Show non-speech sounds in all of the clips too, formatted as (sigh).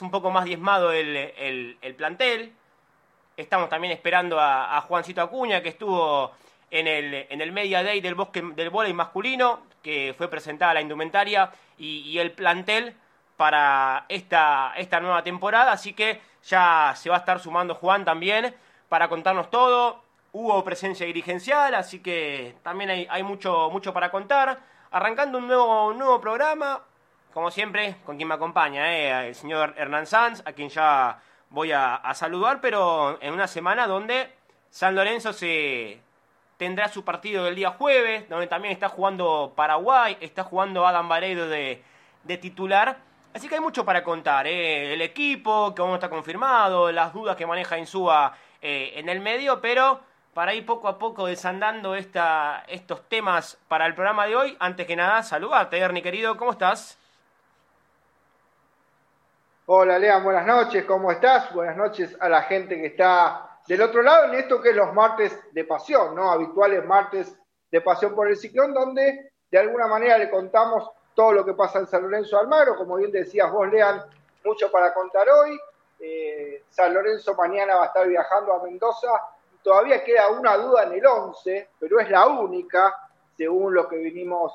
un poco más diezmado el, plantel. Estamos también esperando a, Juancito Acuña, que estuvo en el, en el Media Day del bosque del volei masculino, que fue presentada la indumentaria y, el plantel para esta, esta nueva temporada. Así que ya se va a estar sumando Juan también para contarnos todo. Hubo presencia dirigencial, así que también hay, hay mucho, mucho para contar. Arrancando un nuevo, un nuevo programa, como siempre, con quien me acompaña, eh, el señor Hernán Sanz, a quien ya voy a, saludar, pero en una semana donde San Lorenzo se tendrá su partido del día jueves, donde también está jugando Paraguay, está jugando Adam Varedo de, titular. Así que hay mucho para contar, eh. el equipo, que aún no está confirmado, las dudas que maneja Insúa eh, en el medio, pero para ir poco a poco desandando esta, estos temas para el programa de hoy, antes que nada, saludarte, Ernie querido, ¿cómo estás? Hola, Lean, buenas noches, ¿cómo estás? Buenas noches a la gente que está del otro lado en esto que es los martes de pasión, ¿no? Habituales martes de pasión por el ciclón, donde de alguna manera le contamos todo lo que pasa en San Lorenzo Almagro. Como bien decías vos, Lean, mucho para contar hoy. Eh, San Lorenzo mañana va a estar viajando a Mendoza. Todavía queda una duda en el 11, pero es la única, según lo que vinimos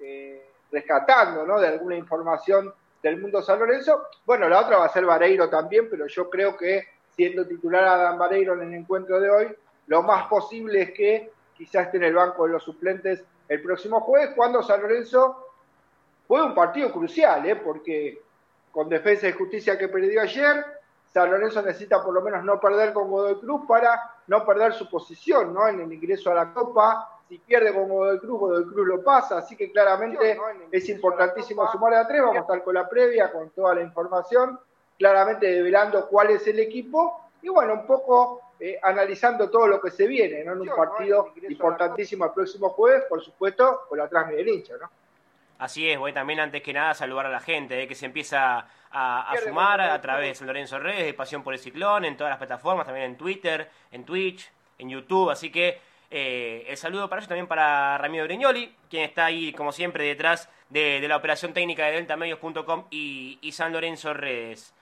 eh, rescatando, ¿no? De alguna información del mundo San Lorenzo. Bueno, la otra va a ser Vareiro también, pero yo creo que siendo titular Adam Vareiro en el encuentro de hoy, lo más posible es que quizás esté en el banco de los suplentes el próximo jueves, cuando San Lorenzo fue un partido crucial, ¿eh? porque con Defensa y Justicia que perdió ayer, San Lorenzo necesita por lo menos no perder con Godoy Cruz para no perder su posición ¿no? en el ingreso a la Copa si pierde con Godoy Cruz, Godoy Cruz lo pasa, así que claramente es importantísimo sumar a tres, vamos a estar con la previa, con toda la información, claramente develando cuál es el equipo y bueno, un poco eh, analizando todo lo que se viene, ¿no? En un partido importantísimo el próximo jueves, por supuesto, con la transmisión del hincha, ¿no? Así es, voy también antes que nada saludar a la gente eh, que se empieza a, sumar a través de Lorenzo Redes, de Pasión por el Ciclón, en todas las plataformas, también en Twitter, en Twitch, en YouTube, así que eh, el saludo para ellos también para Ramiro Breñoli, quien está ahí, como siempre, detrás de, la operación técnica de deltamedios.com y, y, San Lorenzo Redes.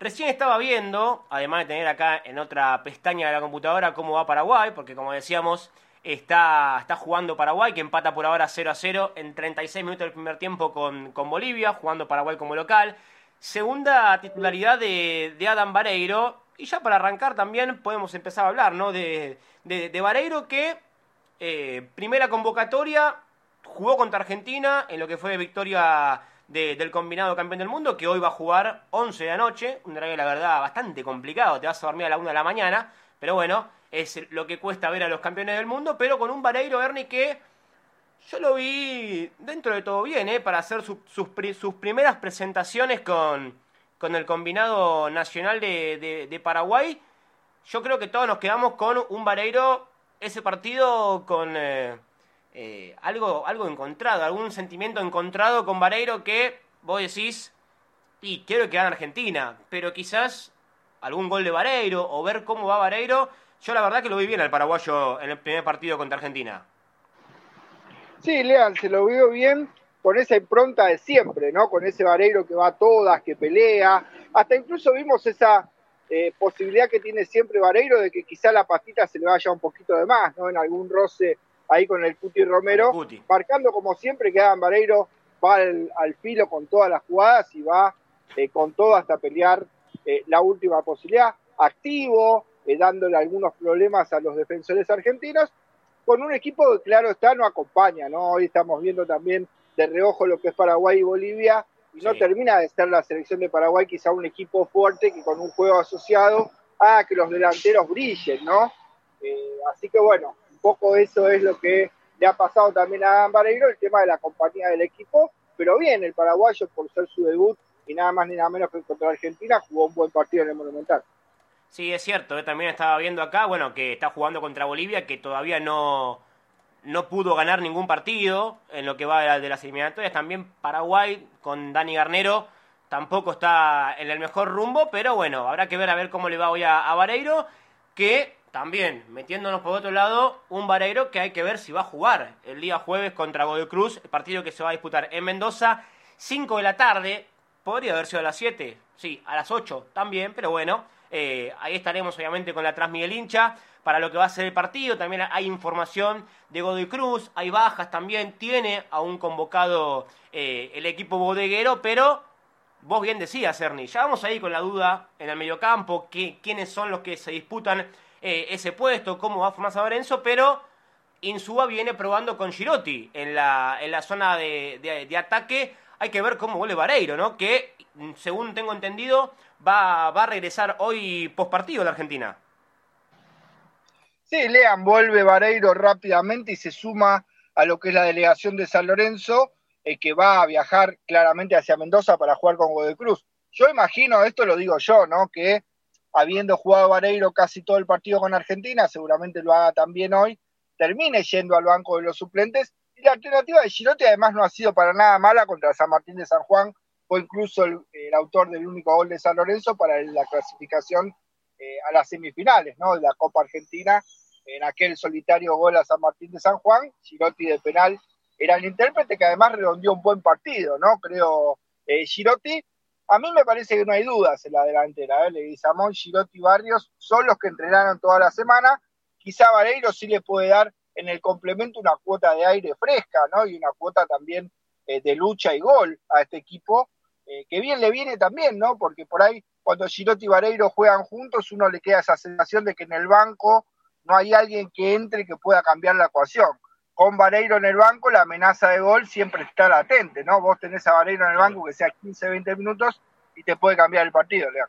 Recién estaba viendo, además de tener acá en otra pestaña de la computadora, cómo va Paraguay, porque como decíamos, está, está jugando Paraguay, que empata por ahora 0 a 0 en 36 minutos del primer tiempo con, con Bolivia, jugando Paraguay como local. Segunda titularidad de, de Adam Vareiro, y ya para arrancar también podemos empezar a hablar, ¿no? De, de, Vareiro que eh, primera convocatoria jugó contra Argentina en lo que fue victoria del combinado campeón del mundo, que hoy va a jugar 11 de la noche, un horario la verdad bastante complicado, te vas a dormir a la 1 de la mañana, pero bueno, es lo que cuesta ver a los campeones del mundo, pero con un Vareiro Ernie que yo lo vi dentro de todo bien, ¿eh? para hacer sus, sus primeras presentaciones con, con el combinado nacional de, Paraguay, yo creo que todos nos quedamos con un Vareiro, ese partido con eh, eh, algo, algo encontrado, algún sentimiento encontrado con Vareiro que vos decís, y quiero que gane Argentina, pero quizás algún gol de Vareiro o ver cómo va Vareiro, yo la verdad que lo vi bien al paraguayo en el primer partido contra Argentina. Sí, Lean, se lo vio bien con esa impronta de siempre, ¿no? Con ese Vareiro que va a todas, que pelea. Hasta incluso vimos esa eh, posibilidad que tiene siempre Vareiro de que quizá la pastita se le vaya un poquito de más, ¿no? En algún roce ahí con el Cuti Romero, marcando como siempre que Adam Vareiro va al, filo con todas las jugadas y va eh, con todo hasta pelear eh, la última posibilidad, activo, dándole algunos problemas a los defensores argentinos, con un equipo que claro está, no acompaña, ¿no? Hoy estamos viendo también de reojo lo que es Paraguay y Bolivia, y no termina de ser la selección de Paraguay quizá un equipo fuerte que con un juego asociado haga que los delanteros brillen, ¿no? Eh, así que bueno, un poco eso es lo que le ha pasado también a Vareiro, el tema de la compañía del equipo, pero bien, el paraguayo por ser su debut y nada más ni nada menos que contra Argentina jugó un buen partido en el Monumental. Sí, es cierto, eh, también estaba viendo acá, bueno, que está jugando contra Bolivia, que todavía no, no pudo ganar ningún partido en lo que va de las eliminatorias. También Paraguay con Dani Garnero tampoco está en el mejor rumbo, pero bueno, habrá que ver a ver cómo le va hoy a, Vareiro, que también, metiéndonos por otro lado, un Vareiro que hay que ver si va a jugar el día jueves contra Godoy Cruz, el partido que se va a disputar en Mendoza, 5 de la tarde, podría haber sido a las 7, sí, a las 8 también, pero bueno, eh, ahí estaremos obviamente con la Transmiguel hincha para lo que va a ser el partido. También hay información de Godoy Cruz, hay bajas también, tiene aún convocado eh, el equipo bodeguero, pero vos bien decías, Ernie, ya vamos ahí con la duda en el mediocampo, que, quiénes son los que se disputan eh, ese puesto, cómo va a formar San Lorenzo, pero Insúa viene probando con Girotti en la, en la zona de, de ataque. Hay que ver cómo vuelve Vareiro, ¿no? Que, según tengo entendido, va, va a regresar hoy postpartido de Argentina. Sí, Lean vuelve Vareiro rápidamente y se suma a lo que es la delegación de San Lorenzo, eh, que va a viajar claramente hacia Mendoza para jugar con Godoy Cruz. Yo imagino, esto lo digo yo, ¿no? Que habiendo jugado Vareiro casi todo el partido con Argentina, seguramente lo haga también hoy, termine yendo al banco de los suplentes. Y la alternativa de Girotti además no ha sido para nada mala contra San Martín de San Juan, fue incluso el, autor del único gol de San Lorenzo para la clasificación eh, a las semifinales ¿no? de la Copa Argentina, en aquel solitario gol a San Martín de San Juan, Girotti de penal era el intérprete que además redondeó un buen partido, ¿no? Creo eh, Girotti. A mí me parece que no hay dudas en la delantera, ¿eh? Leguizamón, Girotti y Barrios son los que entrenaron toda la semana. Quizá Vareiro sí le puede dar en el complemento una cuota de aire fresca, ¿no? Y una cuota también eh, de lucha y gol a este equipo eh, que bien le viene también, ¿no? Porque por ahí cuando Girotti y Vareiro juegan juntos, uno le queda esa sensación de que en el banco no hay alguien que entre que pueda cambiar la ecuación. Con Vareiro en el banco, la amenaza de gol siempre está latente, ¿no? Vos tenés a Vareiro en el banco que sea 15, 20 minutos y te puede cambiar el partido, León.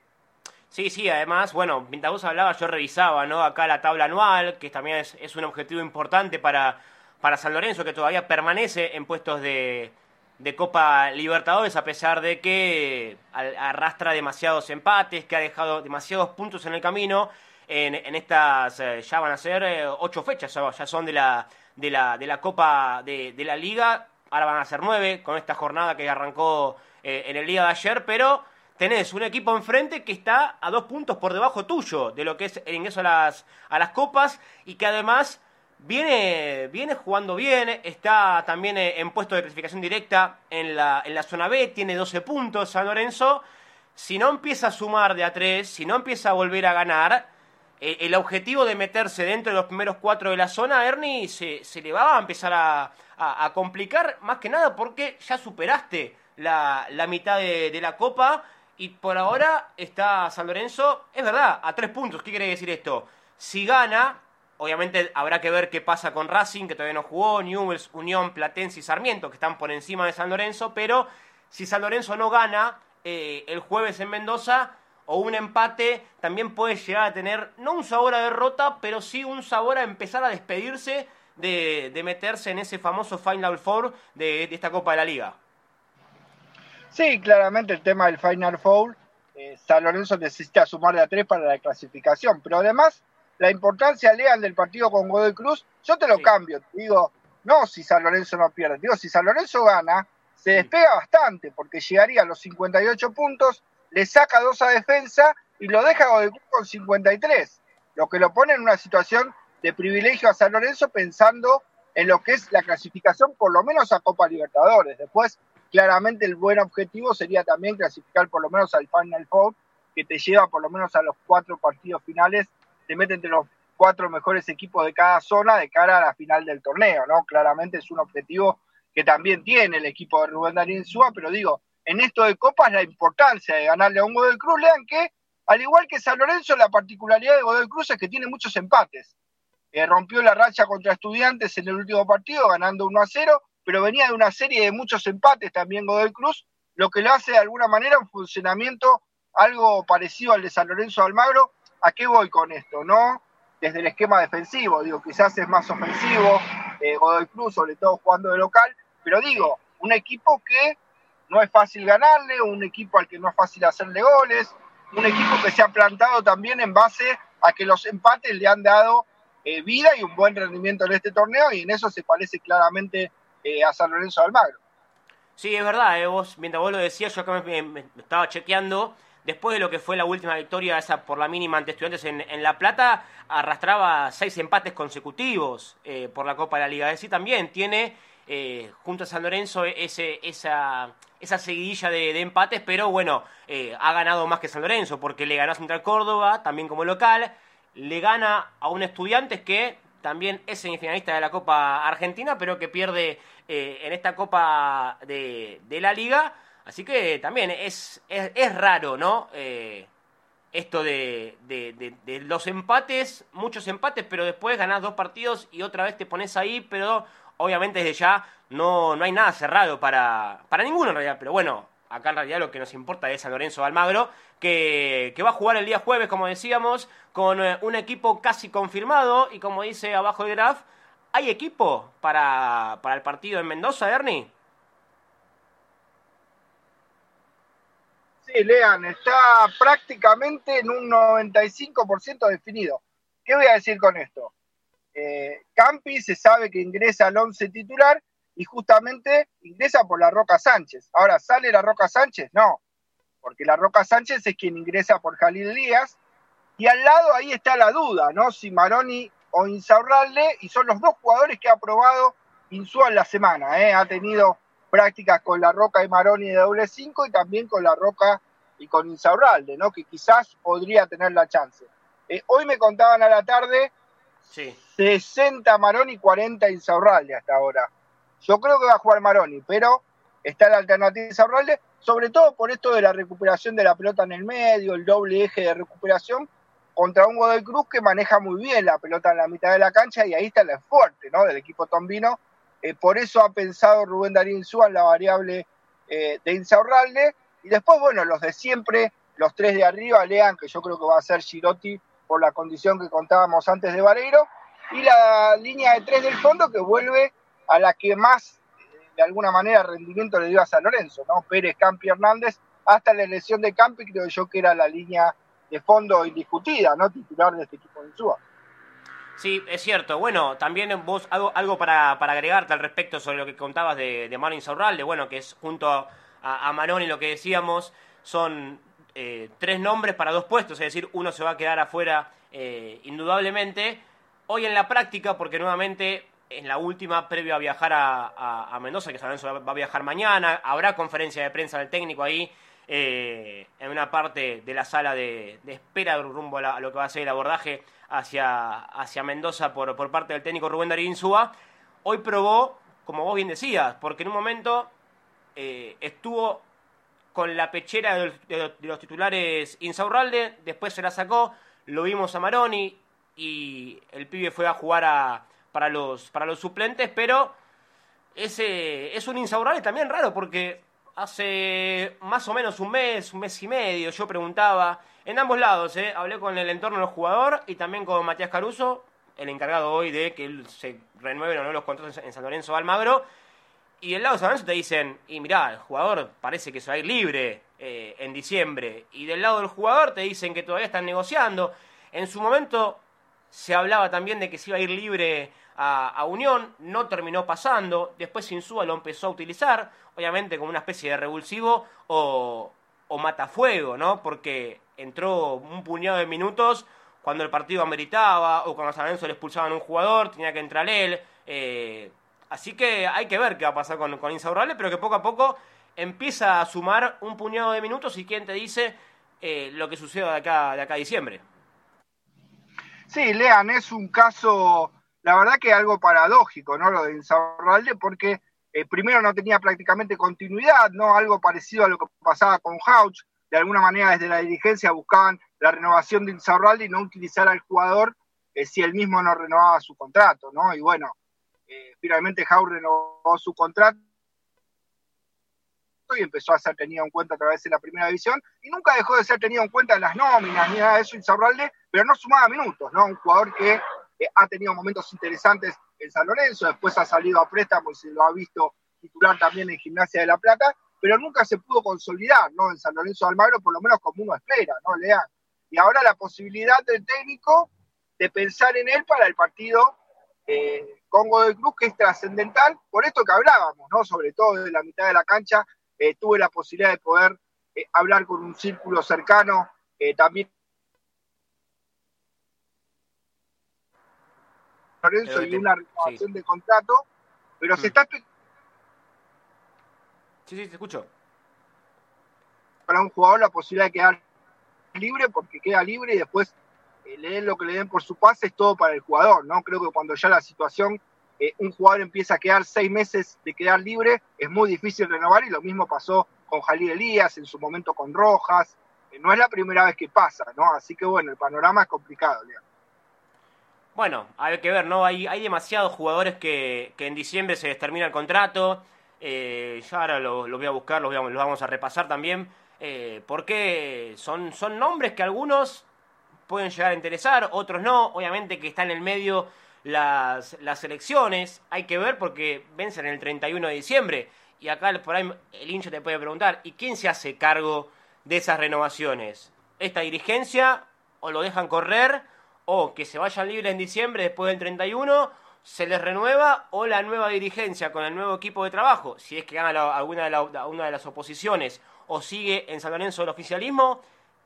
Sí, sí, además, bueno, mientras vos hablabas, yo revisaba, ¿no? Acá la tabla anual, que también es, es un objetivo importante para, para San Lorenzo, que todavía permanece en puestos de, de Copa Libertadores, a pesar de que arrastra demasiados empates, que ha dejado demasiados puntos en el camino. En, estas, eh, ya van a ser eh, ocho fechas, ya, son de la, de la, de la Copa de, la Liga, ahora van a ser nueve con esta jornada que arrancó eh, en el día de ayer, pero tenés un equipo enfrente que está a dos puntos por debajo tuyo de lo que es el ingreso a las, a las copas y que además Viene, viene jugando bien, está también en puesto de clasificación directa en la, en la zona B, tiene 12 puntos San Lorenzo. Si no empieza a sumar de a 3, si no empieza a volver a ganar, el objetivo de meterse dentro de los primeros cuatro de la zona, Ernie, se, se le va a empezar a, complicar más que nada porque ya superaste la, la mitad de, de, la copa y por ahora está San Lorenzo, es verdad, a tres puntos. ¿Qué quiere decir esto? Si gana, Obviamente habrá que ver qué pasa con Racing, que todavía no jugó, Newells, Unión, Platense y Sarmiento, que están por encima de San Lorenzo, pero si San Lorenzo no gana eh, el jueves en Mendoza o un empate, también puede llegar a tener no un sabor a derrota, pero sí un sabor a empezar a despedirse de, meterse en ese famoso Final Four de, esta Copa de la Liga. Sí, claramente el tema del Final Four, eh, San Lorenzo necesita sumar de a tres para la clasificación, pero además la importancia, leal del partido con Godoy Cruz, yo te lo cambio, te digo, no si San Lorenzo no pierde, digo, si San Lorenzo gana, se despega bastante, porque llegaría a los 58 puntos, le saca dos a defensa y lo deja con 53, lo que lo pone en una situación de privilegio a San Lorenzo pensando en lo que es la clasificación, por lo menos a Copa Libertadores. Después, claramente el buen objetivo sería también clasificar por lo menos al Final Four, que te lleva por lo menos a los cuatro partidos finales te mete entre los cuatro mejores equipos de cada zona de cara a la final del torneo, ¿no? Claramente es un objetivo que también tiene el equipo de Rubén Darín Súa, pero digo, en esto de Copas la importancia de ganarle a un Godoy Cruz, lean que, al igual que San Lorenzo, la particularidad de Godoy Cruz es que tiene muchos empates. Eh, rompió la racha contra estudiantes en el último partido, ganando 1 a 0, pero venía de una serie de muchos empates también Godoy Cruz, lo que le hace de alguna manera un funcionamiento algo parecido al de San Lorenzo Almagro, ¿A qué voy con esto? No desde el esquema defensivo, digo, quizás es más ofensivo, eh, Godoy Cruz, sobre todo jugando de local, pero digo, un equipo que no es fácil ganarle, un equipo al que no es fácil hacerle goles, un equipo que se ha plantado también en base a que los empates le han dado eh, vida y un buen rendimiento en este torneo, y en eso se parece claramente eh, a San Lorenzo de Almagro. Sí, es verdad, eh, vos, mientras vos lo decías, yo acá me estaba chequeando después de lo que fue la última victoria esa por la mínima ante Estudiantes en, La Plata, arrastraba seis empates consecutivos por la Copa de la Liga. Es decir, también tiene eh, junto a San Lorenzo ese, esa, esa seguidilla de, empates, pero bueno, eh, ha ganado más que San Lorenzo, porque le ganó a Central Córdoba, también como local, le gana a un Estudiantes que también es semifinalista de la Copa Argentina, pero que pierde eh, en esta Copa de, de, la Liga. Así que también es, es, raro, ¿no? esto de, de, de, los empates, muchos empates, pero después ganás dos partidos y otra vez te pones ahí, pero obviamente desde ya no, no hay nada cerrado para, para ninguno en realidad, pero bueno, acá en realidad lo que nos importa es San Lorenzo Almagro, que, que va a jugar el día jueves, como decíamos, con eh, un equipo casi confirmado y como dice abajo el graph, ¿hay equipo para, para el partido en Mendoza, Ernie? Sí, Lean, está prácticamente en un 95% definido. ¿Qué voy a decir con esto? Eh, Campi se sabe que ingresa al 11 titular y justamente ingresa por la Roca Sánchez. Ahora, ¿sale la Roca Sánchez? No, porque la Roca Sánchez es quien ingresa por Jalil Díaz y al lado ahí está la duda, ¿no? Si Maroni o Insaurralde, y son los dos jugadores que ha probado Insúa la semana, ¿eh? Ha tenido prácticas con la Roca y Maroni de doble 5 y también con la Roca y con Insaurralde, ¿no? Que quizás podría tener la chance. Eh, hoy me contaban a la tarde 60 Maroni, 40 Insaurralde hasta ahora. Yo creo que va a jugar Maroni, pero está la alternativa de Insaurralde, sobre todo por esto de la recuperación de la pelota en el medio, el doble eje de recuperación, contra un Godoy Cruz que maneja muy bien la pelota en la mitad de la cancha y ahí está el fuerte ¿no? del equipo tombino. Eh, por eso ha pensado Rubén Darín en la variable eh, de Insaurralde. Y después, bueno, los de siempre, los tres de arriba, lean que yo creo que va a ser Girotti por la condición que contábamos antes de Vareiro, y la línea de tres del fondo que vuelve a la que más, de alguna manera, rendimiento le dio a San Lorenzo, ¿no? Pérez, Campi, Hernández, hasta la elección de Campi, creo yo que era la línea de fondo indiscutida, ¿no? Titular de este equipo de Insúa. Sí, es cierto. Bueno, también vos algo, algo para, para agregarte al respecto sobre lo que contabas de, de Manu Insaurralde, bueno, que es junto a, a, Maroni lo que decíamos, son eh, tres nombres para dos puestos, es decir, uno se va a quedar afuera eh, indudablemente. Hoy en la práctica, porque nuevamente en la última, previo a viajar a, Mendoza, que San va a viajar mañana, habrá conferencia de prensa del técnico ahí, eh, en una parte de la sala de, espera rumbo a, lo que va a ser el abordaje hacia, hacia Mendoza por, por parte del técnico Rubén Darín Insúa. Hoy probó, como vos bien decías, porque en un momento estuvo con la pechera de los, titulares Insaurralde, después se la sacó, lo vimos a Maroni y el pibe fue a jugar para, los, para los suplentes, pero ese es un Insaurralde también raro porque hace más o menos un mes, un mes y medio, yo preguntaba, en ambos lados, ¿eh? hablé con el entorno del jugador y también con Matías Caruso, el encargado hoy de que se renueven o no los contratos en San Lorenzo Almagro, y del lado de San Lorenzo te dicen, y mirá, el jugador parece que se va a ir libre eh, en diciembre. Y del lado del jugador te dicen que todavía están negociando. En su momento se hablaba también de que se iba a ir libre a, Unión, no terminó pasando. Después Insúa lo empezó a utilizar, obviamente como una especie de revulsivo o, o matafuego, ¿no? Porque entró un puñado de minutos cuando el partido ameritaba o cuando a San Lorenzo le expulsaban un jugador, tenía que entrar él. Eh, Así que hay que ver qué va a pasar con, con Insaurralde, pero que poco a poco empieza a sumar un puñado de minutos y quién te dice eh, lo que suceda de acá, de acá a diciembre. Sí, Lean, es un caso, la verdad que algo paradójico, ¿no? Lo de Insaurralde, porque eh, primero no tenía prácticamente continuidad, ¿no? Algo parecido a lo que pasaba con Hauch, de alguna manera desde la dirigencia buscaban la renovación de Insaurralde y no utilizar al jugador eh, si él mismo no renovaba su contrato, ¿no? Y bueno, finalmente Jau renovó su contrato y empezó a ser tenido en cuenta a través de la primera división y nunca dejó de ser tenido en cuenta en las nóminas ni nada de eso Insaurralde, pero no sumaba minutos, ¿no? Un jugador que eh, ha tenido momentos interesantes en San Lorenzo, después ha salido a préstamo y se lo ha visto titular también en Gimnasia de la Plata, pero nunca se pudo consolidar, ¿no? En San Lorenzo de Almagro, por lo menos como uno espera, ¿no? Lean. Y ahora la posibilidad del técnico de pensar en él para el partido eh, Congo del Cruz, que es trascendental, por esto que hablábamos, ¿no? Sobre todo desde la mitad de la cancha, eh, tuve la posibilidad de poder eh, hablar con un círculo cercano, también Lorenzo y una renovación de contrato, pero se está Sí, sí, te escucho. Para un jugador la posibilidad de quedar libre porque queda libre y después eh, le den lo que le den por su pase es todo para el jugador, ¿no? Creo que cuando ya la situación, eh, un jugador empieza a quedar seis meses de quedar libre, es muy difícil renovar y lo mismo pasó con Jalil Elías, en su momento con Rojas, eh, no es la primera vez que pasa, ¿no? Así que bueno, el panorama es complicado. Bueno, hay que ver, ¿no? Hay, hay demasiados jugadores que, que en diciembre se les termina el contrato. Eh, ya ahora lo voy a buscar, los, vamos a repasar también. Eh, porque son, son nombres que algunos pueden llegar a interesar, otros no. Obviamente que están en el medio las, las elecciones. Hay que ver porque vencen el 31 de diciembre. Y acá por ahí el hincha te puede preguntar, ¿y quién se hace cargo de esas renovaciones? ¿Esta dirigencia o lo dejan correr? o que se vayan libres en diciembre después del 31, se les renueva o la nueva dirigencia con el nuevo equipo de trabajo, si es que gana alguna de, la, una de las oposiciones o sigue en San Lorenzo el oficialismo,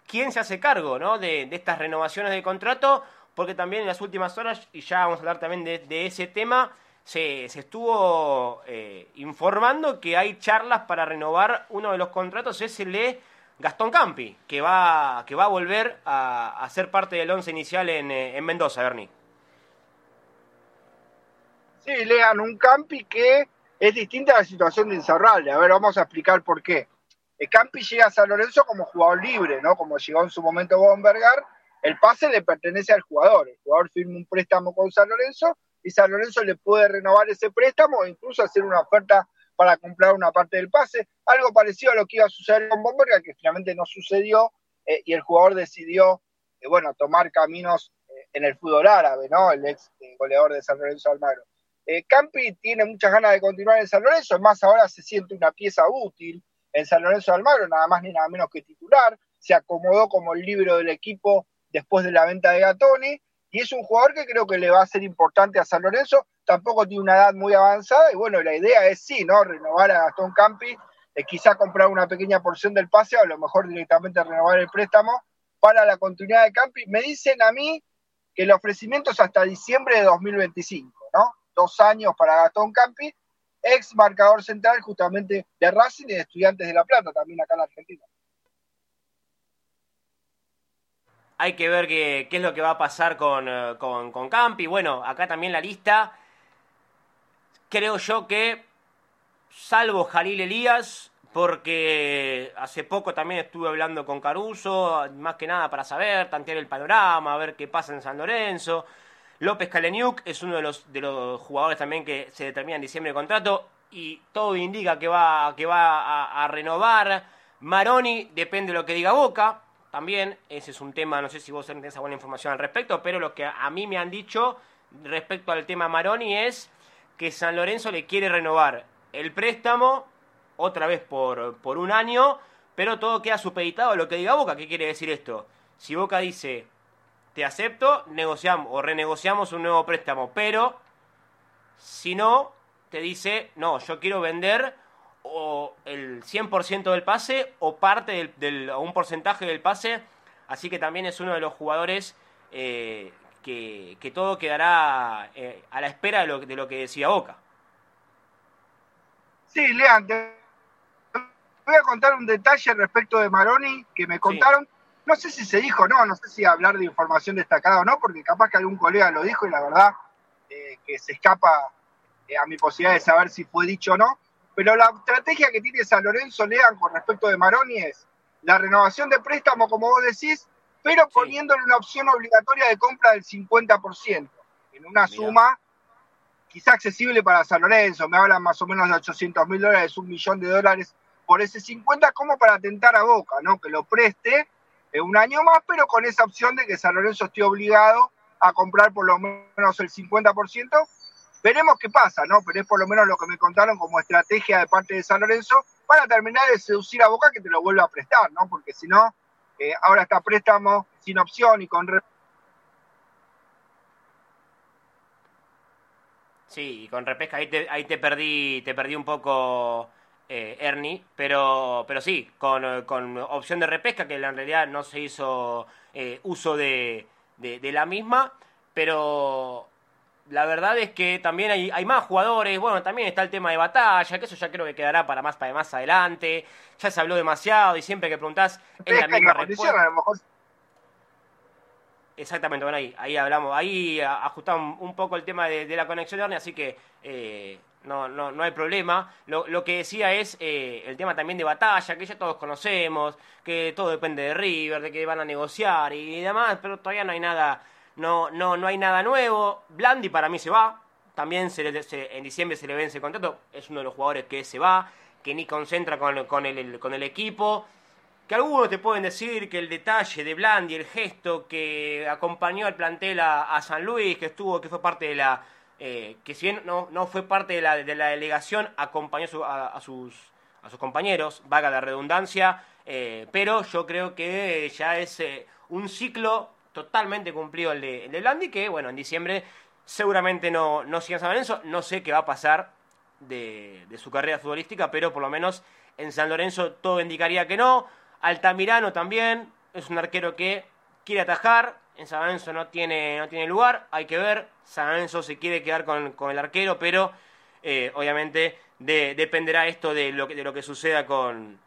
¿quién se hace cargo ¿no? de, estas renovaciones de contrato? Porque también en las últimas horas, y ya vamos a hablar también de, ese tema, se, estuvo eh, informando que hay charlas para renovar uno de los contratos, es el de Gastón Campi, que va, que va a volver a, ser parte del once inicial en, eh, en Mendoza, Bernie. Sí, lean un Campi que es distinta a la situación de Insaurralde. A ver, vamos a explicar por qué. El Campi llega a San Lorenzo como jugador libre, ¿no? Como llegó en su momento Bombergar. El pase le pertenece al jugador. El jugador firma un préstamo con San Lorenzo y San Lorenzo le puede renovar ese préstamo e incluso hacer una oferta para comprar una parte del pase. Algo parecido a lo que iba a suceder con Bomberga, que finalmente no sucedió eh, y el jugador decidió, eh, bueno, tomar caminos eh, en el fútbol árabe, ¿no? El ex goleador de San Lorenzo Almagro. Campi tiene muchas ganas de continuar en San Lorenzo, más ahora se siente una pieza útil en San Lorenzo Almagro, nada más ni nada menos que titular. Se acomodó como el libro del equipo después de la venta de Gatoni y es un jugador que creo que le va a ser importante a San Lorenzo, tampoco tiene una edad muy avanzada y bueno, la idea es sí, ¿no? Renovar a Gastón Campi, eh, quizá comprar una pequeña porción del pase o a lo mejor directamente renovar el préstamo para la continuidad de Campi. Me dicen a mí que el ofrecimiento es hasta diciembre de 2025, ¿no? Dos años para Gastón Campi, ex marcador central justamente de Racing y de Estudiantes de La Plata, también acá en Argentina. Hay que ver qué, es lo que va a pasar con, eh, con, con Campi. Bueno, acá también la lista. Creo yo que, salvo Jalil Elías, porque hace poco también estuve hablando con Caruso, más que nada para saber, tantear el panorama, ver qué pasa en San Lorenzo. López Kaleniuk es uno de los, de los jugadores también que se determina en diciembre de contrato y todo indica que va, que va a, renovar. Maroni depende de lo que diga Boca, también, ese es un tema, no sé si vos tenés buena información al respecto, pero lo que a mí me han dicho respecto al tema Maroni es que San Lorenzo le quiere renovar el préstamo otra vez por, por un año, pero todo queda supeditado a lo que diga Boca. ¿Qué quiere decir esto? Si Boca dice, te acepto, negociamos o renegociamos un nuevo préstamo, pero si no, te dice, no, yo quiero vender o el 100% del pase o parte del, o un porcentaje del pase. Así que también es uno de los jugadores eh, que, todo quedará eh, a la espera de lo, de lo que decía Boca. Sí, Lean, voy a contar un detalle respecto de Maroni que me contaron. No sé si se dijo o no, no sé si hablar de información destacada o no, porque capaz que algún colega lo dijo y la verdad eh, que se escapa a mi posibilidad de saber si fue dicho o no. Pero la estrategia que tiene San Lorenzo Lean con respecto de Maroni es la renovación de préstamo, como vos decís, pero poniéndole una opción obligatoria de compra del 50%, en una suma quizá accesible para San Lorenzo, me hablan más o menos de 800 mil dólares, un millón de dólares por ese 50, como para tentar a Boca, ¿no? Que lo preste un año más, pero con esa opción de que San Lorenzo esté obligado a comprar por lo menos el 50%, Veremos qué pasa, ¿no? Pero es por lo menos lo que me contaron como estrategia de parte de San Lorenzo para terminar de seducir a Boca que te lo vuelva a prestar, ¿no? Porque si no, eh, ahora está préstamo sin opción y con... Sí, y con repesca ahí ahí te perdí, te perdí un poco, eh, Ernie, pero, pero sí, con, con, opción de repesca, que en realidad no se hizo eh, uso de, de, de la misma, pero la verdad es que también hay, hay más jugadores, bueno, también está el tema de batalla, que eso ya creo que quedará para más, para más adelante, ya se habló demasiado y siempre que preguntás es la misma respuesta. A lo mejor Exactamente, bueno, ahí, ahí hablamos, ahí ajustamos un poco el tema de, la conexión de así que eh, no, no, no hay problema. Lo, lo que decía es eh, el tema también de batalla, que ya todos conocemos, que todo depende de River, de que van a negociar y demás, pero todavía no hay nada, no, no, no hay nada nuevo. Blandi para mí se va, también se, en diciembre se le vence el contrato, es uno de los jugadores que se va, que ni concentra con, con, el, con el equipo que algunos te pueden decir que el detalle de Blandi, el gesto que acompañó al plantel a, San Luis, que estuvo, que fue parte de la, eh, que si bien no, no fue parte de la, de la delegación, acompañó a, sus, a sus compañeros, vaga la redundancia, eh, pero yo creo que ya es eh, un ciclo totalmente cumplido el de, el que bueno, en diciembre seguramente no, no siga San Lorenzo, no sé qué va a pasar de, de su carrera futbolística, pero por lo menos en San Lorenzo todo indicaría que no. Altamirano también es un arquero que quiere atajar. En San Lorenzo no tiene, no tiene lugar. Hay que ver. San Lorenzo se quiere quedar con, el arquero, pero eh, obviamente dependerá esto de lo que, de lo que suceda con,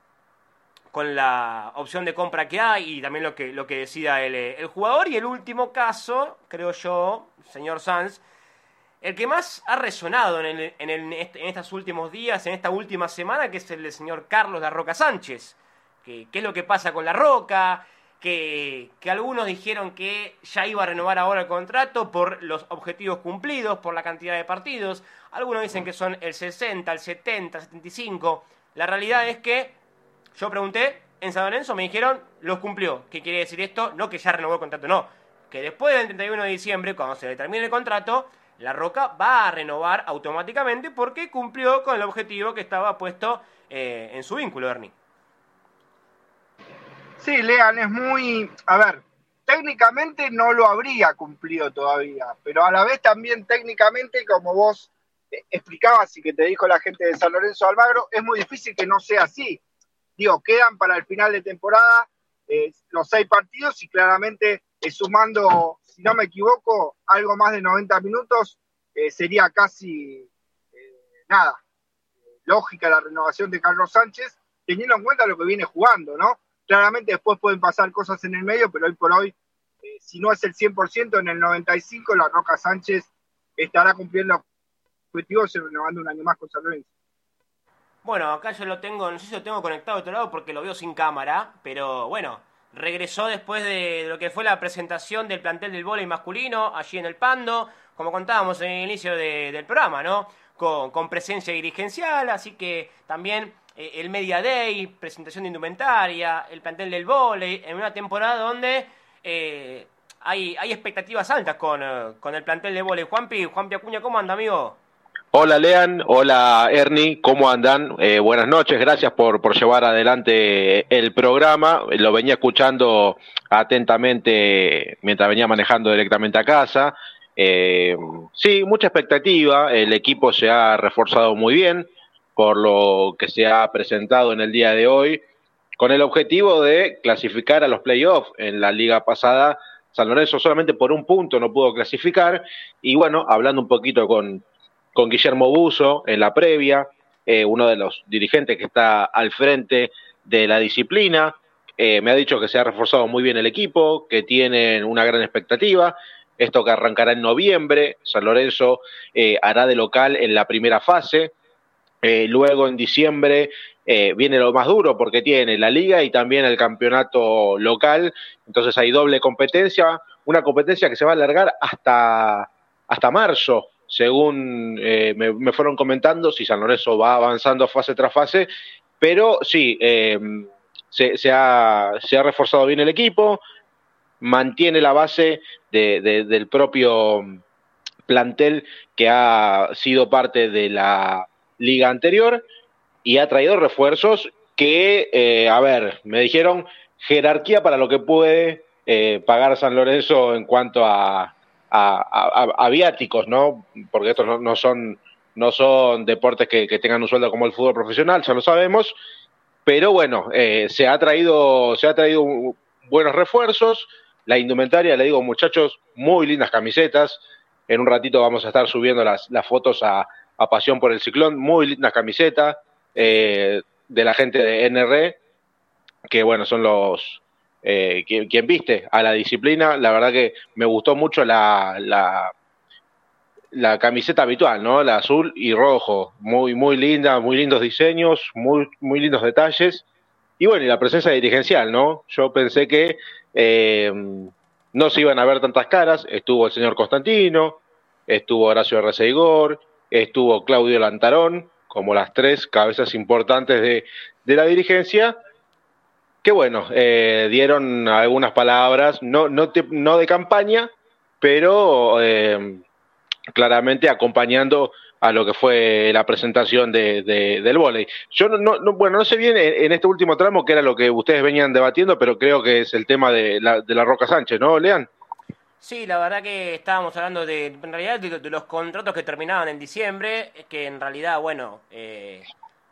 con la opción de compra que hay y también lo que, lo que decida el, el jugador. Y el último caso, creo yo, señor Sanz, el que más ha resonado en, en, en, estos últimos días, en esta última semana, que es el del señor Carlos La Roca Sánchez qué es lo que pasa con La Roca, que, algunos dijeron que ya iba a renovar ahora el contrato por los objetivos cumplidos, por la cantidad de partidos. Algunos dicen que son el 60, el 70, el 75. La realidad es que yo pregunté en San Lorenzo, me dijeron, los cumplió. ¿Qué quiere decir esto? No que ya renovó el contrato, no. Que después del 31 de diciembre, cuando se le termine el contrato, La Roca va a renovar automáticamente porque cumplió con el objetivo que estaba puesto eh, en su vínculo, Ernie. Sí, Lean, es muy. A ver, técnicamente no lo habría cumplido todavía, pero a la vez también técnicamente, como vos eh, explicabas y que te dijo la gente de San Lorenzo Almagro, es muy difícil que no sea así. Digo, quedan para el final de temporada eh, los seis partidos y claramente eh, sumando, si no me equivoco, algo más de 90 minutos, sería casi nada. Lógica la renovación de Carlos Sánchez, teniendo en cuenta lo que viene jugando, ¿no? Claramente después pueden pasar cosas en el medio, pero hoy por hoy, eh, si no es el 100%, en el 95% la Roca Sánchez estará cumpliendo objetivos renovando un año más con San Lorenzo. Bueno, acá yo lo tengo, no sé si lo tengo conectado de otro lado porque lo veo sin cámara, pero bueno, regresó después de lo que fue la presentación del plantel del vóley masculino allí en el Pando, como contábamos en el inicio del programa, ¿no? Con presencia dirigencial, así que también eh, el Media Day, presentación de indumentaria, el plantel del volei, en una temporada donde eh, hay, hay expectativas altas con, eh, con el plantel de volei. Juanpi, Juanpi Acuña, ¿cómo anda, amigo? Hola Lean, hola Ernie, ¿cómo andan? buenas noches, gracias por, por llevar adelante el programa. Lo venía escuchando atentamente mientras venía manejando directamente a casa. sí, mucha expectativa, el equipo se ha reforzado muy bien por lo que se ha presentado en el día de hoy, con el objetivo de clasificar a los playoffs. En la liga pasada, San Lorenzo solamente por un punto no pudo clasificar. Y bueno, hablando un poquito con, con Guillermo Buzo en la previa, eh, uno de los dirigentes que está al frente de la disciplina, eh, me ha dicho que se ha reforzado muy bien el equipo, que tienen una gran expectativa. Esto que arrancará en noviembre, San Lorenzo eh, hará de local en la primera fase, eh, luego en diciembre eh, viene lo más duro porque tiene la liga y también el campeonato local. Entonces hay doble competencia, una competencia que se va a alargar hasta, hasta marzo, según eh, me, fueron comentando, si San Lorenzo va avanzando fase tras fase. Pero sí, se, se, ha, se, ha, reforzado bien el equipo, mantiene la base del propio plantel que ha sido parte de la liga anterior y ha traído refuerzos que, eh, a ver, me dijeron jerarquía para lo que puede eh, pagar San Lorenzo en cuanto a, a, viáticos, ¿no? Porque estos no, son, no son deportes que, tengan un sueldo como el fútbol profesional, ya lo sabemos, pero bueno, eh, se ha traído, se ha traído buenos refuerzos, la indumentaria, le digo muchachos, muy lindas camisetas, En un ratito vamos a estar subiendo las, las fotos a, a Pasión por el Ciclón. Muy linda camiseta eh, de la gente de NR, que bueno, son los... Eh, quien, viste a la disciplina, la verdad que me gustó mucho la, la, la camiseta habitual, ¿no? La azul y rojo, muy, muy linda, muy lindos diseños, muy, muy lindos detalles. Y bueno, y la presencia dirigencial, ¿no? Yo pensé que eh, no se iban a ver tantas caras. Estuvo el señor Constantino, estuvo Horacio R. estuvo Claudio Lantarón, como las tres cabezas importantes de, de la dirigencia, que bueno, eh, dieron algunas palabras, no, no, no de campaña, pero eh, claramente acompañando a lo que fue la presentación de, del vóley. Yo no, no, bueno, no sé bien en, este último tramo qué era lo que ustedes venían debatiendo, pero creo que es el tema de la, de la Roca Sánchez, ¿no, Lean? Sí, la verdad que estábamos hablando de, en realidad, de, los contratos que terminaban en diciembre, que en realidad, bueno, eh,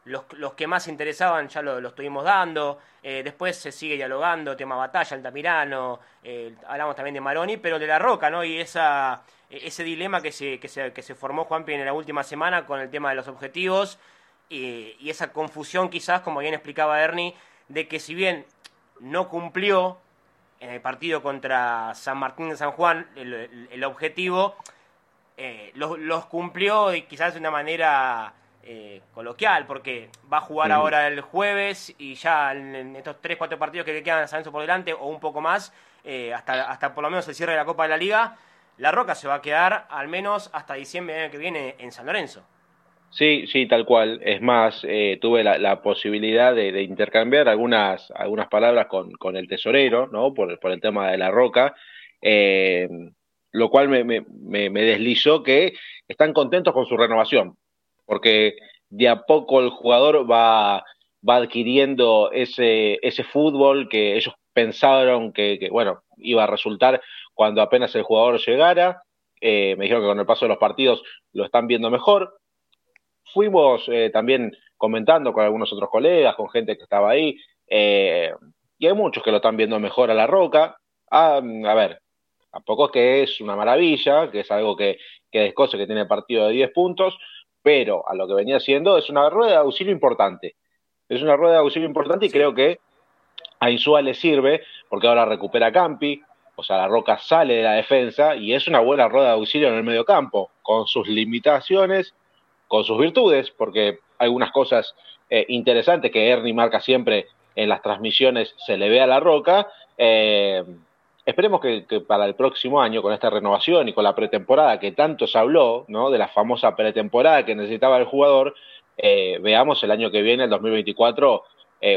los, los, que más interesaban ya lo, estuvimos dando. Eh, después se sigue dialogando, tema batalla, Altamirano, eh, hablamos también de Maroni, pero de la Roca, ¿no? Y esa ese dilema que se, que se, que se formó Juanpi en la última semana con el tema de los objetivos y, esa confusión quizás, como bien explicaba Ernie, de que si bien no cumplió en el partido contra San Martín de San Juan el, objetivo, eh, los, cumplió y quizás de una manera eh, coloquial, porque va a jugar ahora el jueves y ya en, estos 3-4 partidos que le quedan a San por delante o un poco más, eh, hasta, hasta por lo menos el cierre de la Copa de la Liga, la Roca se va a quedar al menos hasta diciembre del año que viene en San Lorenzo. Sí, sí, tal cual. Es más, eh, tuve la, posibilidad de, intercambiar algunas, algunas palabras con, con el tesorero, ¿no? Por, el tema de la roca, eh, lo cual me, me, me, deslizó que están contentos con su renovación, porque de a poco el jugador va, va adquiriendo ese, ese fútbol que ellos pensaron que, que, bueno, iba a resultar cuando apenas el jugador llegara. Eh, me dijeron que con el paso de los partidos lo están viendo mejor. Fuimos eh, también comentando con algunos otros colegas, con gente que estaba ahí, eh, y hay muchos que lo están viendo mejor a la roca. Ah, a ver, tampoco es que es una maravilla, que es algo que, que descoce que tiene partido de 10 puntos, pero a lo que venía siendo es una rueda de auxilio importante. Es una rueda de auxilio importante y creo que a Insúa le sirve porque ahora recupera Campi, o sea, la Roca sale de la defensa y es una buena rueda de auxilio en el medio campo, con sus limitaciones, con sus virtudes, porque algunas cosas eh, interesantes que Ernie marca siempre en las transmisiones se le ve a la Roca. Eh, esperemos que, para el próximo año, con esta renovación y con la pretemporada que tanto se habló, ¿no? De la famosa pretemporada que necesitaba el jugador, eh, veamos el año que viene, el 2024,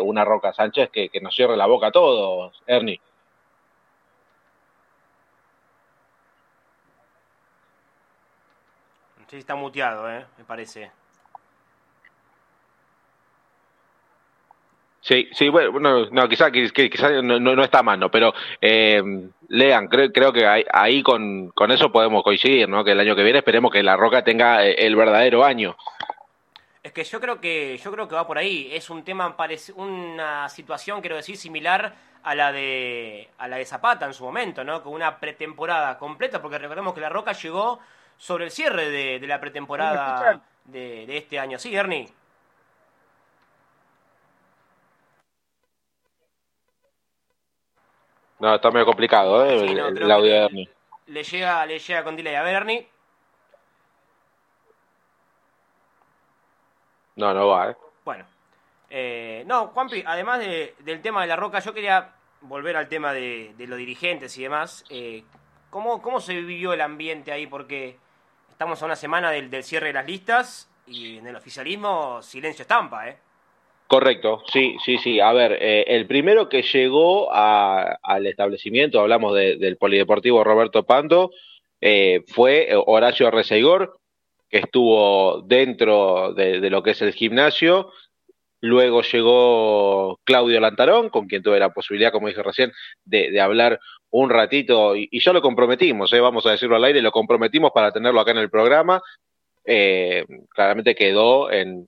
una Roca Sánchez que, que nos cierre la boca a todos, Ernie. Sí, está muteado, ¿eh? me parece. Sí, sí, bueno, no, quizá, quizá no, no, está mal, ¿no? Pero eh, lean, creo, creo que ahí, con, con, eso podemos coincidir, ¿no? Que el año que viene esperemos que La Roca tenga eh, el verdadero año. Es que yo creo que yo creo que va por ahí. Es un tema, una situación, quiero decir, similar a la de a la de Zapata en su momento, ¿no? Con una pretemporada completa, porque recordemos que La Roca llegó sobre el cierre de, la pretemporada de, este año. Sí, Ernie. No, está medio complicado, ¿eh? el, audio de Ernie. Le llega, le llega con delay. A ver, Ernie. No, no va, ¿eh? Bueno. Eh, no, Juanpi, además del tema de la roca, yo quería volver al tema de, los dirigentes y demás. Eh, ¿cómo, ¿Cómo se vivió el ambiente ahí? Porque Estamos a una semana del, cierre de las listas y en el oficialismo silencio estampa, ¿eh? Correcto, sí, sí, sí. A ver, eh, el primero que llegó al establecimiento, hablamos del Polideportivo Roberto Pando, eh, fue Horacio Arreceigor, que estuvo dentro de, lo que es el gimnasio. Luego llegó Claudio Lantarón, con quien tuve la posibilidad, como dije recién, de hablar un ratito, y, ya lo comprometimos, eh, vamos a decirlo al aire, lo comprometimos para tenerlo acá en el programa. Eh, claramente quedó en,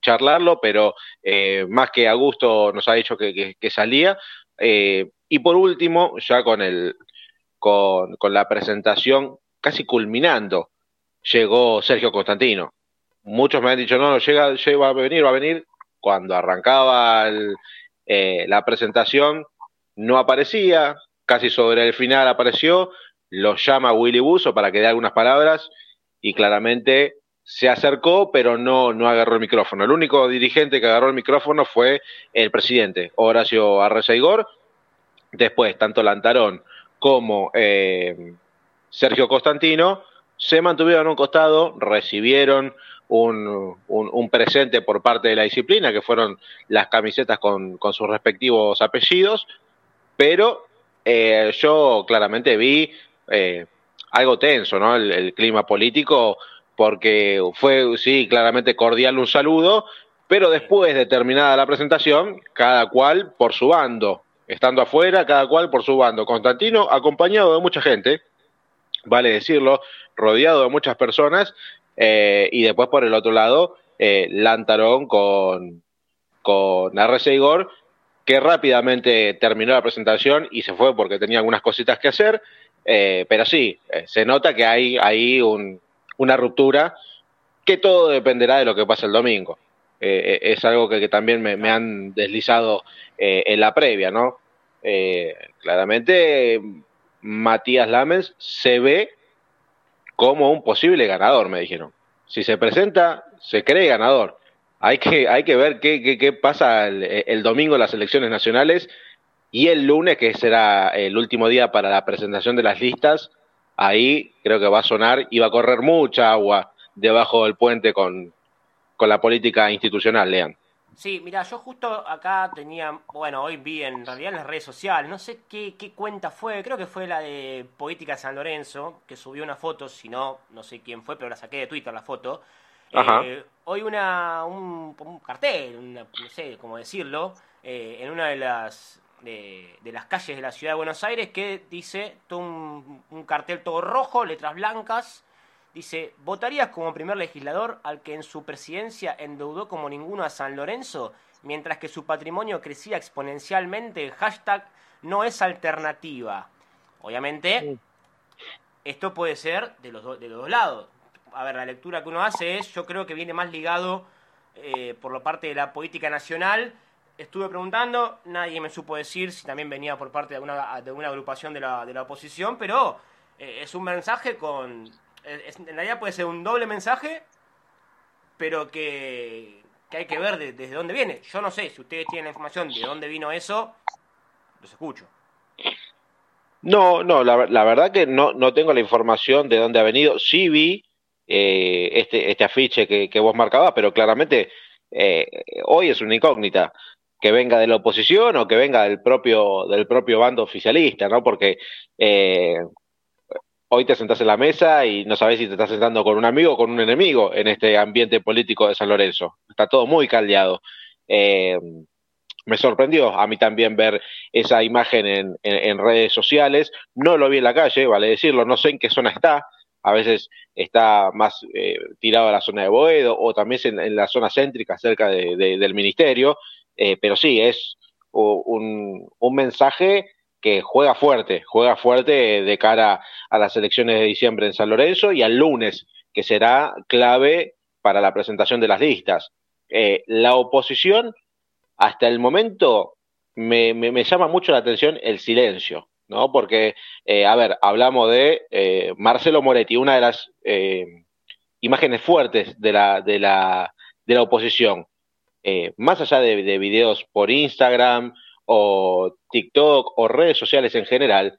charlarlo, pero eh, más que a gusto nos ha dicho que, salía. y por último, ya con, el, con, con, la presentación casi culminando, llegó Sergio Constantino. Muchos me han dicho, no, no, llega, llega, va a venir, va a venir. Cuando arrancaba eh, la presentación, no aparecía, casi sobre el final apareció, lo llama Willy Buso para que dé algunas palabras y claramente se acercó, pero no, no agarró el micrófono. El único dirigente que agarró el micrófono fue el presidente, Horacio Arreza Después, tanto Lantarón como eh, Sergio Constantino se mantuvieron a un costado, recibieron un, un, presente por parte de la disciplina, que fueron las camisetas con, con sus respectivos apellidos, pero eh, yo claramente vi eh, algo tenso, ¿no? el, clima político porque fue, sí, claramente cordial un saludo, pero después de terminada la presentación, cada cual por su bando, estando afuera, cada cual por su bando. Constantino acompañado de mucha gente, vale decirlo, rodeado de muchas personas, eh, y después por el otro lado, eh, Lantarón con, con RC Igor, que rápidamente terminó la presentación y se fue porque tenía algunas cositas que hacer, eh, pero sí, eh, se nota que hay ahí un, una ruptura, que todo dependerá de lo que pase el domingo. Es algo que, también me, han deslizado en la previa, ¿no? claramente Matías Lamens se ve como un posible ganador, me dijeron. Si se presenta, se cree ganador. Hay que, hay que ver qué, qué, pasa el, el, domingo en las elecciones nacionales y el lunes, que será el último día para la presentación de las listas, ahí creo que va a sonar y va a correr mucha agua debajo del puente con, con la política institucional, Lean. Sí, mira, yo justo acá tenía, bueno, hoy vi en realidad en las redes sociales, no sé qué, qué cuenta fue, creo que fue la de Política San Lorenzo, que subió una foto, si no, no sé quién fue, pero la saqué de Twitter la foto. Eh, hoy una, un, cartel, no sé cómo decirlo, eh, en una de las de, las calles de la ciudad de Buenos Aires que dice todo un, cartel todo rojo, letras blancas. Dice, ¿votarías como primer legislador al que en su presidencia endeudó como ninguno a San Lorenzo, mientras que su patrimonio crecía exponencialmente? Hashtag no es alternativa. Obviamente, esto puede ser de los, de los dos lados. A ver, la lectura que uno hace es, yo creo que viene más ligado eh, por la parte de la política nacional estuve preguntando, nadie me supo decir si también venía por parte de alguna, de agrupación de la, de la oposición, pero eh, es un mensaje con... en realidad puede ser un doble mensaje, pero que, hay que ver desde dónde viene. Yo no sé, si ustedes tienen la información de dónde vino eso, los escucho. No, no, la, verdad que no, no tengo la información de dónde ha venido. Sí vi eh, este, este afiche que, que vos marcabas, pero claramente eh, hoy es una incógnita que venga de la oposición o que venga del propio, del propio bando oficialista, ¿no? Porque eh, hoy te sentás en la mesa y no sabes si te estás sentando con un amigo o con un enemigo en este ambiente político de San Lorenzo. Está todo muy caldeado. Eh, me sorprendió a mí también ver esa imagen en, redes sociales. No lo vi en la calle, vale decirlo, no sé en qué zona está. A veces está más eh, tirado a la zona de Boedo o también en, la zona céntrica cerca de, del ministerio. Eh, pero sí, es un, mensaje que juega fuerte, juega fuerte de cara a las elecciones de diciembre en San Lorenzo y al lunes, que será clave para la presentación de las listas. Eh, la oposición, hasta el momento, me, me, llama mucho la atención el silencio, ¿no? Porque, eh, a ver, hablamos de Marcelo Moretti, una de las imágenes fuertes de la, de la, de la oposición. Eh, más allá de, videos por Instagram o TikTok o redes sociales en general,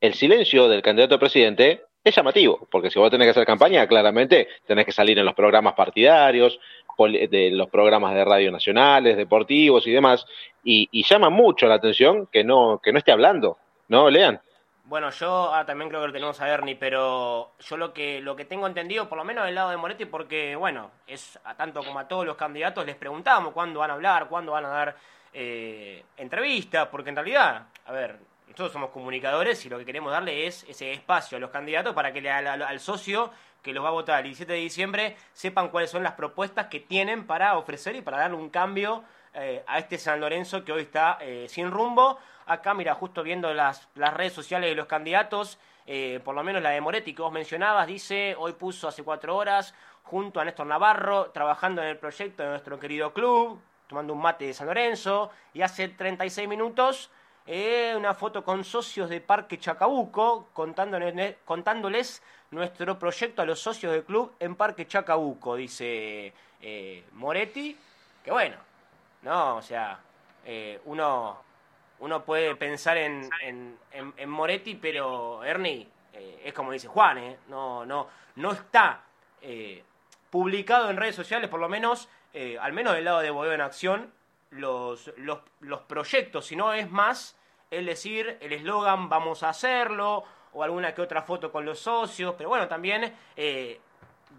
el silencio del candidato a presidente es llamativo, porque si vos tenés que hacer campaña, claramente tenés que salir en los programas partidarios, de los programas de radio nacionales, deportivos y demás, y, llama mucho la atención que no, que no esté hablando, ¿no, Lean? Bueno, yo ah, también creo que lo tenemos a Bernie, pero yo lo que lo que tengo entendido, por lo menos del lado de Moretti, porque, bueno, es a tanto como a todos los candidatos les preguntamos cuándo van a hablar, cuándo van a dar eh, entrevistas, porque en realidad, a ver, nosotros somos comunicadores y lo que queremos darle es ese espacio a los candidatos para que al, socio que los va a votar el 17 de diciembre sepan cuáles son las propuestas que tienen para ofrecer y para darle un cambio eh, a este San Lorenzo que hoy está eh, sin rumbo. Acá, mira, justo viendo las, las redes sociales de los candidatos, eh, por lo menos la de Moretti que vos mencionabas, dice, hoy puso hace cuatro horas, junto a Néstor Navarro, trabajando en el proyecto de nuestro querido club, tomando un mate de San Lorenzo, y hace 36 minutos eh, una foto con socios de Parque Chacabuco, contándoles, contándoles nuestro proyecto a los socios del club en Parque Chacabuco, dice eh, Moretti, que bueno, no, o sea, eh, uno, uno puede pensar en, en, en, Moretti, pero Ernie, es como dice Juan, eh, no, no, no está publicado en redes sociales, por lo menos, al menos del lado de Bodega en Acción, los, los, los proyectos, sino es más el decir el eslogan vamos a hacerlo, o alguna que otra foto con los socios, pero bueno, también eh,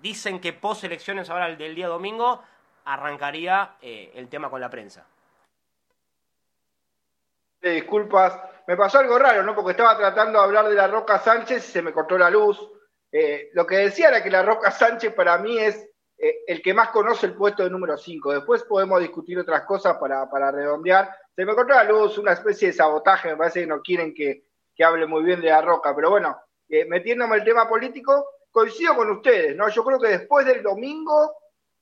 dicen que post elecciones ahora del día domingo arrancaría eh, el tema con la prensa. disculpas, me pasó algo raro, ¿no? Porque estaba tratando de hablar de la Roca Sánchez y se me cortó la luz. Eh, lo que decía era que la Roca Sánchez para mí es eh, el que más conoce el puesto de número 5. Después podemos discutir otras cosas para, para redondear. Se me cortó la luz, una especie de sabotaje, me parece que no quieren que, que hable muy bien de la roca, pero bueno, eh, metiéndome el tema político, coincido con ustedes, ¿no? Yo creo que después del domingo,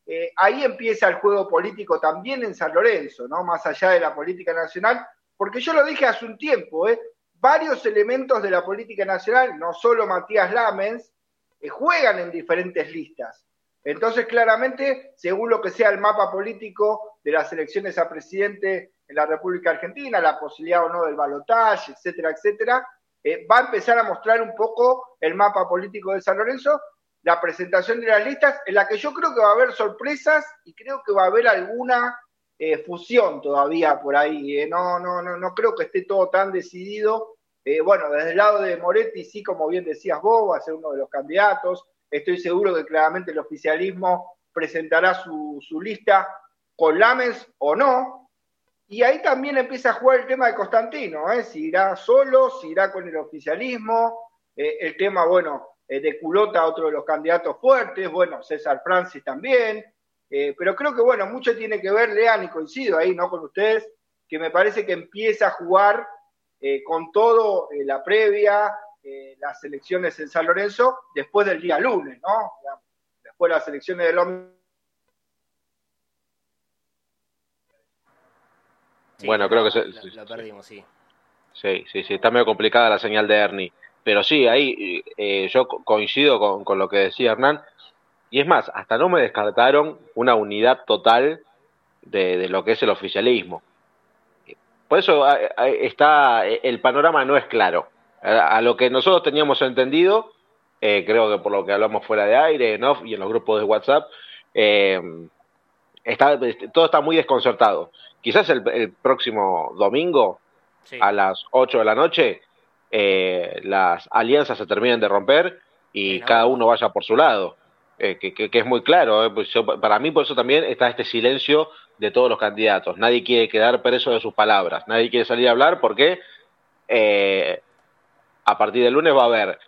eh, ahí empieza el juego político también en San Lorenzo, ¿no? Más allá de la política nacional, porque yo lo dije hace un tiempo, ¿eh? Varios elementos de la política nacional, no solo Matías Lamens, juegan en diferentes listas. Entonces, claramente, según lo que sea el mapa político de las elecciones a presidente en la República Argentina, la posibilidad o no del balotaje, etcétera, etcétera, eh, va a empezar a mostrar un poco el mapa político de San Lorenzo, la presentación de las listas, en la que yo creo que va a haber sorpresas y creo que va a haber alguna eh, fusión todavía por ahí. Eh. No, no, no, no creo que esté todo tan decidido. bueno, desde el lado de Moretti, sí, como bien decías vos, va a ser uno de los candidatos. Estoy seguro que claramente el oficialismo presentará su, lista con Lamens o no. Y ahí también empieza a jugar el tema de Constantino, ¿eh? si irá solo, si irá con el oficialismo. Eh, el tema, bueno, eh, de Culota, otro de los candidatos fuertes, bueno, César Francis también. pero creo que, bueno, mucho tiene que ver, Lean, y coincido ahí, ¿no? Con ustedes, que me parece que empieza a jugar con todo la previa, eh, las elecciones en San Lorenzo después del día lunes, ¿no? Después de las elecciones del hombre. bueno, creo que se, lo, perdimos, sí. Sí, sí, sí, está medio complicada la señal de Ernie. Pero sí, ahí eh, yo coincido con, lo que decía Hernán. Y es más, hasta no me descartaron una unidad total de, de lo que es el oficialismo. Por eso está el panorama no es claro a, lo que nosotros teníamos entendido, eh, creo que por lo que hablamos fuera de aire ¿no? y en los grupos de WhatsApp, eh, está, todo está muy desconcertado. Quizás el, próximo domingo a las 8 de la noche eh, las alianzas se terminen de romper y cada uno vaya por su lado. que, que, es muy claro. Pues para mí, por eso también está este silencio de todos los candidatos. Nadie quiere quedar preso de sus palabras. Nadie quiere salir a hablar porque eh, a partir del lunes va a haber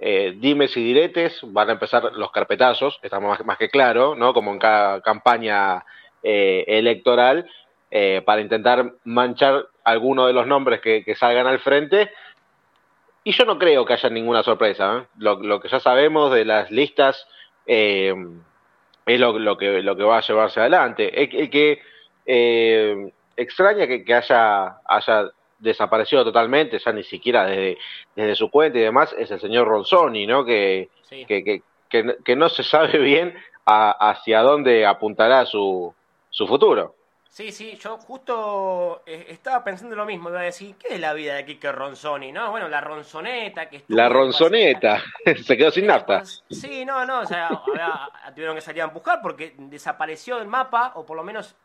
eh, dimes y diretes, van a empezar los carpetazos, está más, que claro, ¿no? Como en cada campaña eh, electoral, eh, para intentar manchar alguno de los nombres que, salgan al frente. Y yo no creo que haya ninguna sorpresa. Lo, que ya sabemos de las listas es lo, que, va a llevarse adelante. Es, que extraña que, haya desapareció totalmente, ya ni siquiera desde, desde su cuenta y demás, es el señor Ronzoni, ¿no? Que, que, que, que, no se sabe bien hacia dónde apuntará su, su futuro. Sí, sí, yo justo eh, estaba pensando lo mismo, iba a decir, ¿qué es la vida de Kike Ronzoni? No, bueno, la ronzoneta que La ronzoneta, (laughs) se quedó sin nafta. Sí, no, no, o sea, tuvieron que salir a empujar porque desapareció del mapa, o por lo menos,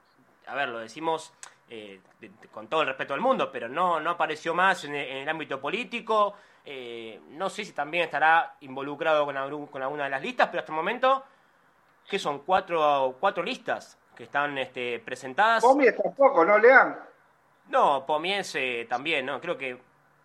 a ver, lo decimos eh, con todo el respeto del mundo, pero no, no apareció más en, el ámbito político. Eh, no sé si también estará involucrado con, con alguna de las listas, pero hasta el momento, que son cuatro, cuatro listas que están este, presentadas. Pomies tampoco, ¿no, Lean? No, Pomies también, ¿no? Creo que,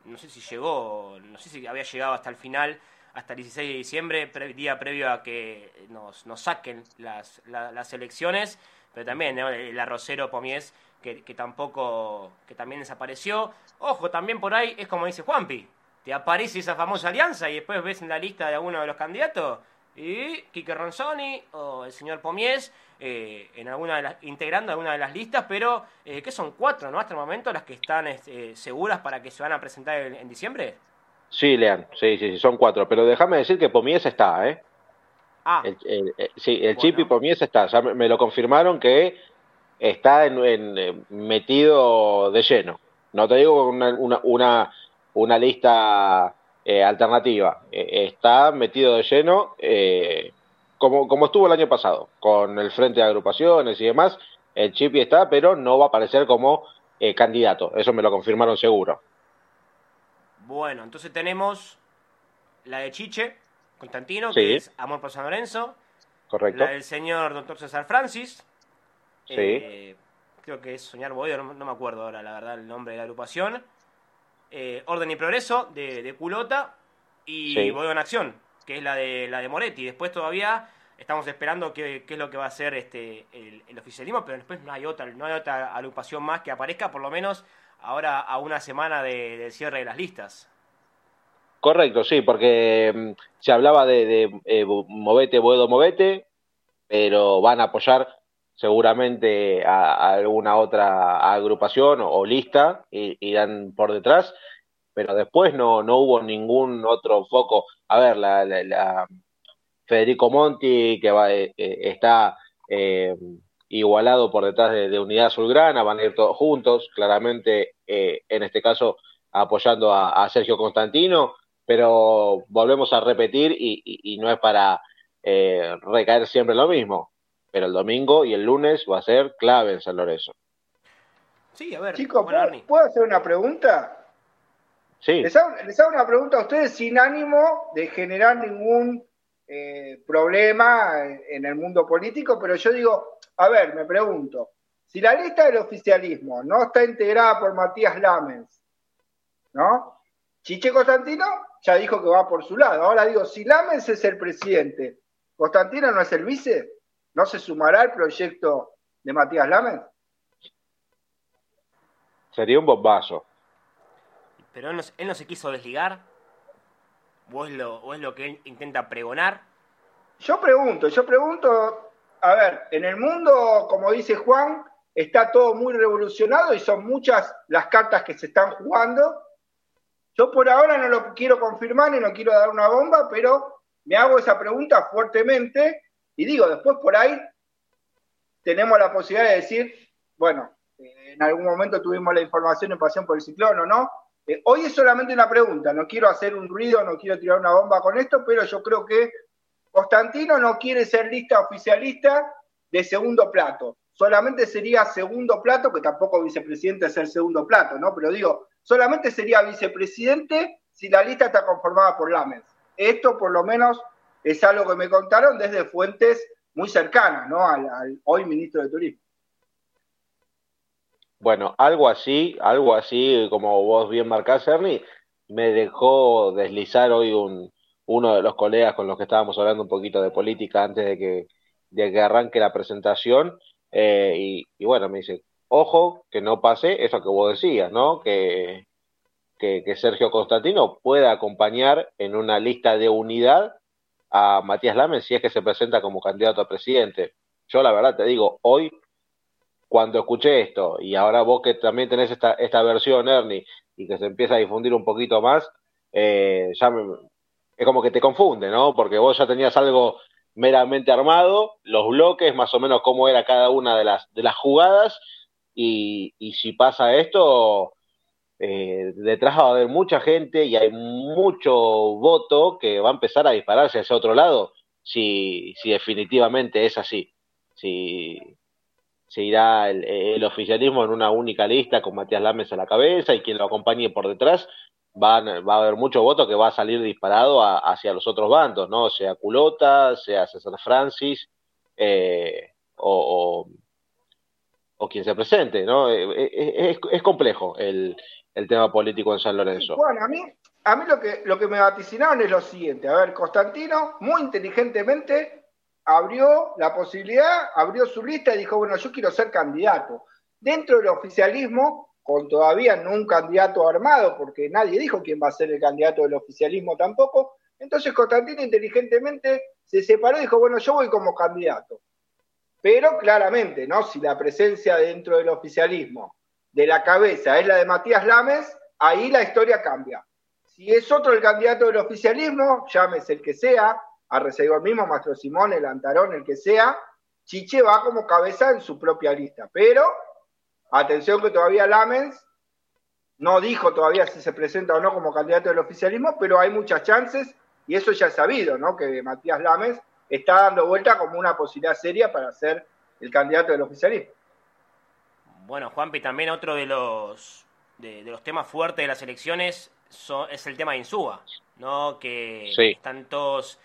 no sé si llegó, no sé si había llegado hasta el final, hasta el 16 de diciembre, día previo a que nos, nos saquen las, las elecciones, pero también el arrocero Pomies que, tampoco, que también desapareció. Ojo, también por ahí es como dice Juanpi, te aparece esa famosa alianza y después ves en la lista de alguno de los candidatos y Quique Ronzoni o el señor Pomies eh, en alguna de las, integrando alguna de las listas, pero eh, que son cuatro, ¿no? Hasta el momento las que están este, seguras para que se van a presentar en, diciembre. Sí, Lean, sí, sí, sí, son cuatro, pero déjame decir que Pomies está, ¿eh? Ah. El, sí, el chip y Pomies está, ya me, lo confirmaron que está en, eh, metido de lleno. No te digo una, una, una, una lista eh, alternativa. Eh, está metido de lleno, eh, como, como estuvo el año pasado, con el frente de agrupaciones y demás. El Chipi está, pero no va a aparecer como candidato. Eso me lo confirmaron seguro. Bueno, entonces tenemos la de Chiche, Constantino, que es Amor por San Lorenzo. Correcto. La del señor doctor César Francis. Sí. creo que es Soñar Boedo, no, me acuerdo ahora, la verdad, el nombre de la agrupación. Eh, Orden y Progreso de, Culota y sí. en Acción, que es la de, la de Moretti. Después todavía estamos esperando qué, es lo que va a hacer este, el, oficialismo, pero después no hay otra, no hay otra agrupación más que aparezca, por lo menos ahora a una semana del cierre de las listas. Correcto, sí, porque mm, se hablaba de, eh, Movete, Boedo, Movete, pero van a apoyar seguramente a, alguna otra agrupación o, lista y irán por detrás, pero después no, no hubo ningún otro foco. A ver, la, Federico Monti, que va, eh, eh, está eh, igualado por detrás de, Unidad Azulgrana, van a ir todos juntos, claramente en este caso apoyando a, Sergio Constantino, pero volvemos a repetir y, y no es para recaer siempre lo mismo pero el domingo y el lunes va a ser clave en San Lorenzo. Sí, a ver. Chicos, ¿puedo, hacer una pregunta? Sí. Les hago, una pregunta a ustedes sin ánimo de generar ningún eh, problema en, el mundo político, pero yo digo, a ver, me pregunto, si la lista del oficialismo no está integrada por Matías Lamens, ¿no? Chiche Constantino ya dijo que va por su lado. Ahora digo, si Lamens es el presidente, ¿Constantino no es el vice? ¿No se sumará al proyecto de Matías Lames? Sería un bombazo. Pero él no, se quiso desligar. ¿O es, lo, es lo que él intenta pregonar? Yo pregunto, yo pregunto, a ver, en el mundo, como dice Juan, está todo muy revolucionado y son muchas las cartas que se están jugando. Yo por ahora no lo quiero confirmar ni no quiero dar una bomba, pero me hago esa pregunta fuertemente y digo, después por ahí tenemos la posibilidad de decir, bueno, eh, en algún momento tuvimos la información en Pasión por el Ciclón o no. Eh, hoy es solamente una pregunta, no quiero hacer un ruido, no quiero tirar una bomba con esto, pero yo creo que Constantino no quiere ser lista oficialista de segundo plato. Solamente sería segundo plato, que tampoco vicepresidente es el segundo plato, ¿no? Pero digo, solamente sería vicepresidente si la lista está conformada por Lamens. Esto por lo menos es algo que me contaron desde fuentes muy cercanas, ¿no? Al, hoy ministro de Turismo. Bueno, algo así, algo así, como vos bien marcás, Ernie, me dejó deslizar hoy un, uno de los colegas con los que estábamos hablando un poquito de política antes de que, de que arranque la presentación, eh, y, bueno, me dice, ojo, que no pase eso que vos decías, ¿no? Que, que, que Sergio Constantino pueda acompañar en una lista de unidad a Matías Lames si es que se presenta como candidato a presidente. Yo la verdad te digo, hoy cuando escuché esto y ahora vos que también tenés esta, esta versión, Ernie, y que se empieza a difundir un poquito más, eh, ya es como que te confunde, ¿no? Porque vos ya tenías algo meramente armado, los bloques, más o menos cómo era cada una de las, de las jugadas, y, y si pasa esto, eh, detrás va a haber mucha gente y hay mucho voto que va a empezar a dispararse hacia otro lado si, si definitivamente es así. Si, se irá el, oficialismo en una única lista con Matías Lames a la cabeza y quien lo acompañe por detrás, va a haber mucho voto que va a salir disparado hacia los otros bandos, ¿no? Sea Culota, sea César Francis, eh, o, quien se presente, ¿no? Eh, es complejo el, el tema político en San Lorenzo. Bueno, a mí, a mí lo, que, lo que me vaticinaron es lo siguiente. A ver, Constantino muy inteligentemente abrió la posibilidad, abrió su lista y dijo, bueno, yo quiero ser candidato. dentro del oficialismo, con todavía no un candidato armado, porque nadie dijo quién va a ser el candidato del oficialismo tampoco, entonces Constantino inteligentemente se separó y dijo, bueno, yo voy como candidato. Pero claramente, ¿no? Si la presencia dentro del oficialismo de la cabeza es la de Matías Lames, ahí la historia cambia. Si es otro el candidato del oficialismo, llámese el que sea, a el mismo, Mastro Simón, el Antarón, el que sea, Chiche va como cabeza en su propia lista. Pero, atención que todavía Lamens no dijo todavía si se presenta o no como candidato del oficialismo, pero hay muchas chances y eso ya es sabido, ¿no? Que Matías Lames está dando vuelta como una posibilidad seria para ser el candidato del oficialismo. Bueno, Juanpi, también otro de los, de, los temas fuertes de las elecciones es el tema de Insúa, ¿no? Que están todos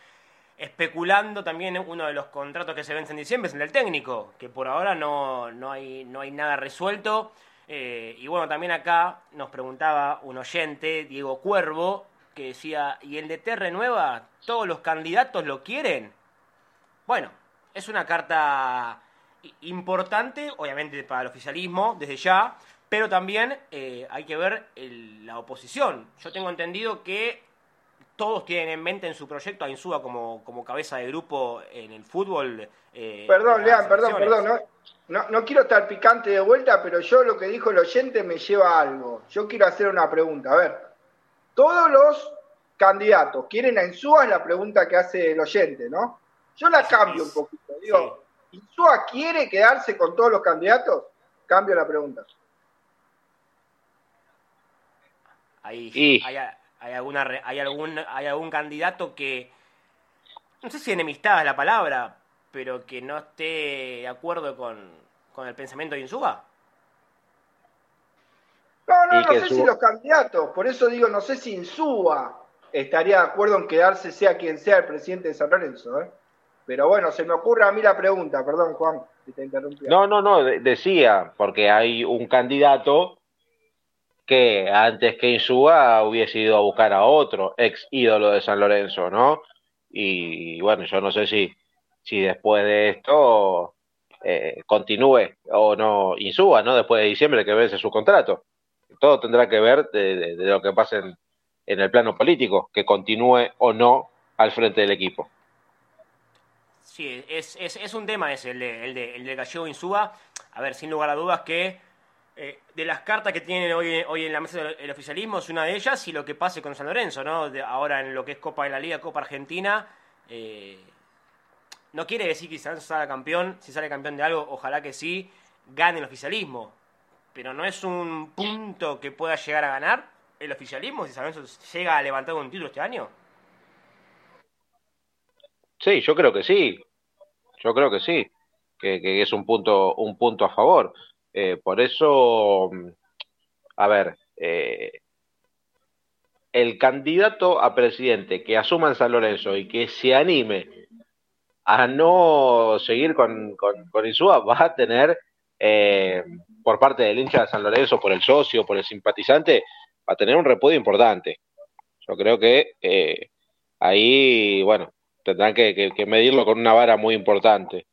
especulando también uno de los contratos que se vencen en diciembre es el del técnico, que por ahora no, no, hay, no hay nada resuelto. Eh, y bueno, también acá nos preguntaba un oyente, Diego Cuervo, que decía, ¿y el de T renueva? ¿Todos los candidatos lo quieren? Bueno, es una carta importante, obviamente para el oficialismo, desde ya, pero también eh, hay que ver la oposición. Yo tengo entendido que todos tienen en mente en su proyecto a Insúa como, como cabeza de grupo en el fútbol. Eh, perdón, Lean, perdón, perdón. No, no, quiero estar picante de vuelta, pero yo lo que dijo el oyente me lleva a algo. Yo quiero hacer una pregunta. A ver, todos los candidatos quieren a Insúa, es la pregunta que hace el oyente, ¿no? Yo la cambio un poquito. Digo, ¿Insúa quiere quedarse con todos los candidatos? Cambio la pregunta. Ahí, hay, hay, alguna, hay, algún, hay algún candidato que, no sé si enemistad es la palabra, pero que no esté de acuerdo con, con el pensamiento de Insúa. No, no, no sé si los candidatos, por eso digo, no sé si Insúa estaría de acuerdo en quedarse sea quien sea el presidente de San Lorenzo, ¿eh? Pero bueno, se me ocurre a mí la pregunta, perdón Juan, si te interrumpí. No, no, no, decía, porque hay un candidato que antes que Insúa hubiese ido a buscar a otro ex ídolo de San Lorenzo, ¿no? Y, bueno, yo no sé si, si después de esto eh, continúe o no Insúa, ¿no? Después de diciembre que vence su contrato. Todo tendrá que ver de, lo que pase en, en, el plano político, que continúe o no al frente del equipo. Sí, es, un tema ese, el de, el de, el de Gallego Insúa. A ver, sin lugar a dudas que eh, de las cartas que tienen hoy, hoy en la mesa del oficialismo es una de ellas y lo que pase con San Lorenzo, ¿no? ahora en lo que es Copa de la Liga, Copa Argentina, eh, no quiere decir que San Lorenzo salga campeón, si sale campeón de algo, ojalá que sí, gane el oficialismo, pero no es un punto que pueda llegar a ganar el oficialismo si San Lorenzo llega a levantar un título este año. Sí, yo creo que sí, yo creo que sí, que, es un punto, un punto a favor. Eh, por eso, a ver, eh, el candidato a presidente que asuma en San Lorenzo y que se anime a no seguir con, con, Insúa va a tener, eh, por parte del hincha de San Lorenzo, por el socio, por el simpatizante, va a tener un repudio importante. Yo creo que ahí, bueno, tendrán que medirlo con una vara muy importante.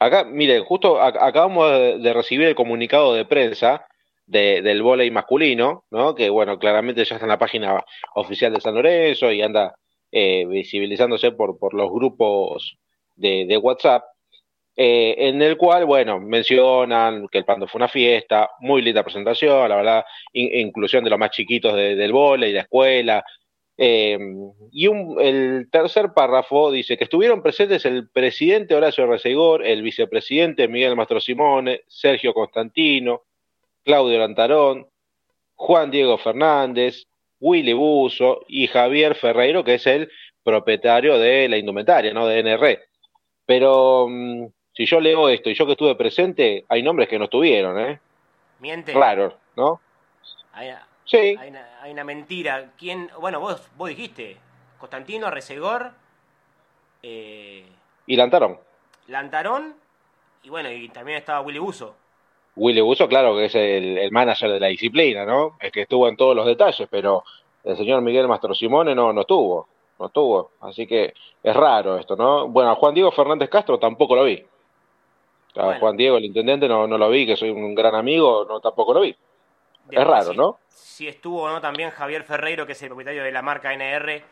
Acá, miren, justo acabamos de recibir el comunicado de prensa del volei masculino, ¿no? Que bueno, claramente ya está en la página oficial de San Lorenzo y anda eh, visibilizándose por, los grupos de, WhatsApp, eh, en el cual, bueno, mencionan que el Pando fue una fiesta, muy linda presentación, la verdad, inclusión de los más chiquitos del volei, la escuela, eh, y el tercer párrafo dice que estuvieron presentes el presidente Horacio Resegor, el vicepresidente Miguel Mastro Simone, Sergio Constantino, Claudio Lantarón, Juan Diego Fernández, Willy Buzo y Javier Ferreiro, que es el propietario de la indumentaria, ¿no? De NR. Pero mm, si yo leo esto y yo que estuve presente, hay nombres que no estuvieron, ¿eh? Miente. Claro, ¿no? Sí. Hay una, mentira. ¿Quién? Bueno, vos, vos dijiste. Constantino, Resegor. Eh, y Lantarón. Lantarón. Y bueno, y también estaba Willy Buzo. Willy Buzo, claro, que es el, manager de la disciplina, ¿no? Es que estuvo en todos los detalles, pero el señor Miguel Mastro Simone no, no estuvo. No estuvo. Así que es raro esto, ¿no? Bueno, Juan Diego Fernández Castro tampoco lo vi. Juan Diego, el intendente, no, no lo vi, que soy un gran amigo, no tampoco lo vi. Es raro, ¿no? Si estuvo o no también Javier Ferreiro, que es el propietario de la marca NR,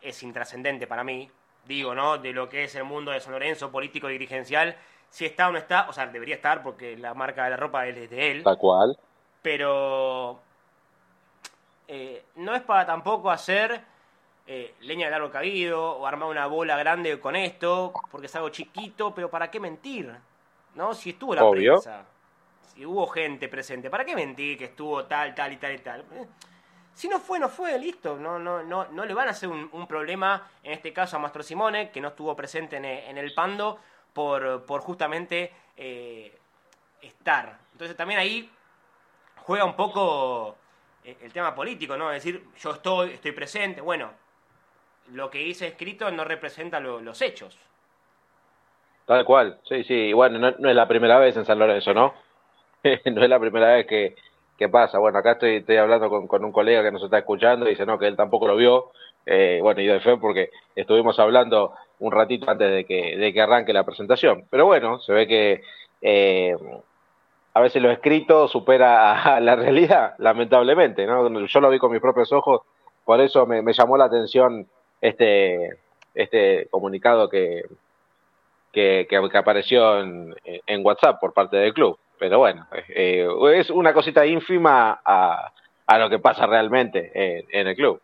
es intrascendente para mí, digo, ¿no? De lo que es el mundo de San Lorenzo, político y dirigencial. Si está o no está, o sea, debería estar porque la marca de la ropa es de él. Tal cual. Pero eh, no es para tampoco hacer eh, leña de largo cabido o armar una bola grande con esto, porque es algo chiquito, pero ¿para qué mentir? ¿No? Si estuvo la prensa, si hubo gente presente, ¿para qué mentir que estuvo tal, tal y tal y tal? Eh, si no fue, no fue, listo. No, no, no, no le van a hacer un, problema, en este caso a Mastro Simone, que no estuvo presente en, el Pando, por, por justamente eh, estar. Entonces también ahí juega un poco eh, el tema político, ¿no? Es decir, yo estoy, estoy presente. Bueno, lo que hice escrito no representa los hechos. Tal cual, sí, sí. Bueno, no, es la primera vez en San Lorenzo, ¿no? (laughs) no es la primera vez que, que pasa. Bueno, acá estoy, estoy hablando con, con, un colega que nos está escuchando y dice, no, que él tampoco lo vio. Eh, bueno, y de fe porque estuvimos hablando un ratito antes de que, de que arranque la presentación. Pero bueno, se ve que eh, a veces lo escrito supera a la realidad, lamentablemente, ¿no? Yo lo vi con mis propios ojos, por eso me, llamó la atención este, este comunicado que, que, que, apareció en, en, WhatsApp por parte del club. Pero bueno, eh, es una cosita ínfima a, a, lo que pasa realmente en, el club.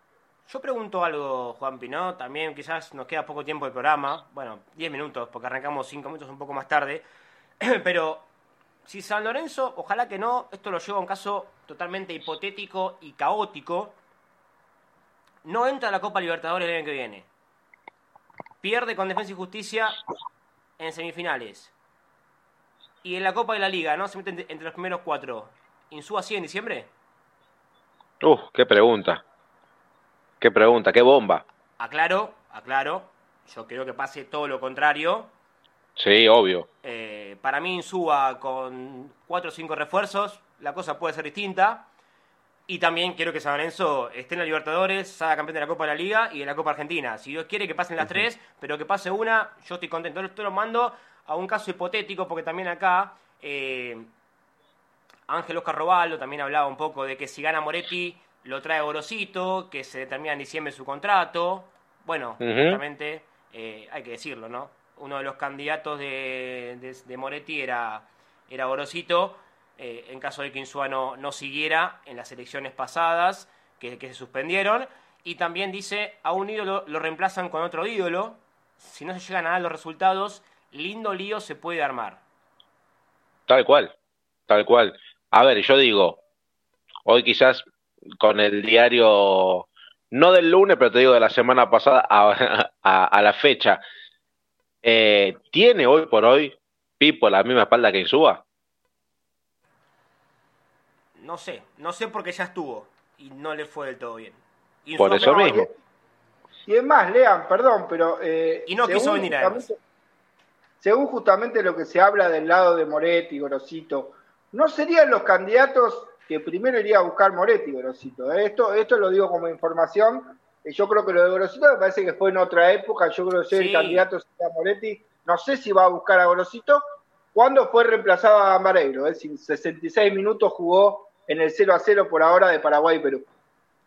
Yo pregunto algo, Juan Pino, también quizás nos queda poco tiempo de programa, bueno, 10 minutos, porque arrancamos 5 minutos un poco más tarde, (clears throat) pero si San Lorenzo, ojalá que no, esto lo lleva a un caso totalmente hipotético y caótico, no entra a la Copa Libertadores el año que viene. Pierde con Defensa y Justicia en semifinales. Y en la Copa de la Liga, ¿no? Se mete entre los primeros cuatro. ¿Insúa así en diciembre? Uf, qué pregunta. Qué pregunta, qué bomba. Aclaro, aclaro. Yo creo que pase todo lo contrario. Sí, obvio. Eh, para mí, Insúa con cuatro o cinco refuerzos, la cosa puede ser distinta. Y también quiero que San Lorenzo esté en la Libertadores, salga campeón de la Copa de la Liga y de la Copa Argentina. Si Dios quiere que pasen las tres, pero que pase una, yo estoy contento. Esto lo mando a un caso hipotético, porque también acá eh, Ángel Oscar Robaldo también hablaba un poco de que si gana Moretti, lo trae Gorosito, que se determina en diciembre su contrato. Bueno, justamente eh, hay que decirlo, ¿no? uno de los candidatos de, de, Moretti era, era Orosito, eh, en caso de que Insúa no, siguiera en las elecciones pasadas, que, se suspendieron. Y también dice, a un ídolo lo reemplazan con otro ídolo. Si no se llegan a dar los resultados, lindo lío se puede armar. Tal cual, tal cual. A ver, yo digo, hoy quizás con el diario, no del lunes, pero te digo de la semana pasada a la fecha, eh, ¿Tiene hoy por hoy Pipo la misma espalda que Insúa? No sé, no sé porque ya estuvo y no le fue del todo bien. por eso mismo. Y es más, Lean, perdón, pero... Eh, y no quiso venir a Según justamente lo que se habla del lado de Moretti, Gorosito, ¿no serían los candidatos que primero iría a buscar Moretti, Gorosito? Eh, esto, esto lo digo como información, yo creo que lo de Gorosito me parece que fue en otra época. Yo creo que el candidato sería Moretti. No sé si va a buscar a Gorosito. ¿Cuándo fue reemplazado a Mareiro? Es decir, 66 minutos jugó en el 0 a 0 por ahora de Paraguay y Perú.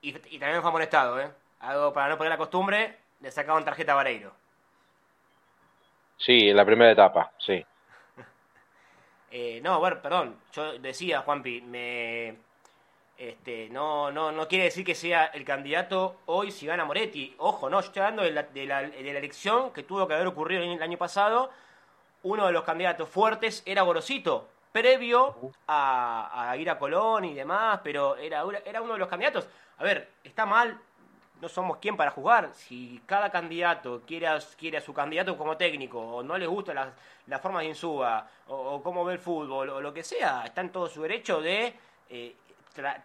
Y, también fue amonestado, ¿eh? Algo para no perder la costumbre, le sacaban tarjeta a Vareiro. Sí, en la primera etapa, sí. (laughs) eh, no, bueno, perdón. Yo decía, Juanpi, me este, no, no, no quiere decir que sea el candidato hoy si gana Moretti. Ojo, no, yo estoy hablando de la, de la, elección que tuvo que haber ocurrido el año pasado. Uno de los candidatos fuertes era Gorosito, previo a, ir a Colón y demás, pero era, era uno de los candidatos. A ver, está mal, no somos quien para jugar. Si cada candidato quiere a, quiere a su candidato como técnico, o no les gusta la, la forma de Insúa, o, cómo ve el fútbol, o lo que sea, está en todo su derecho de eh,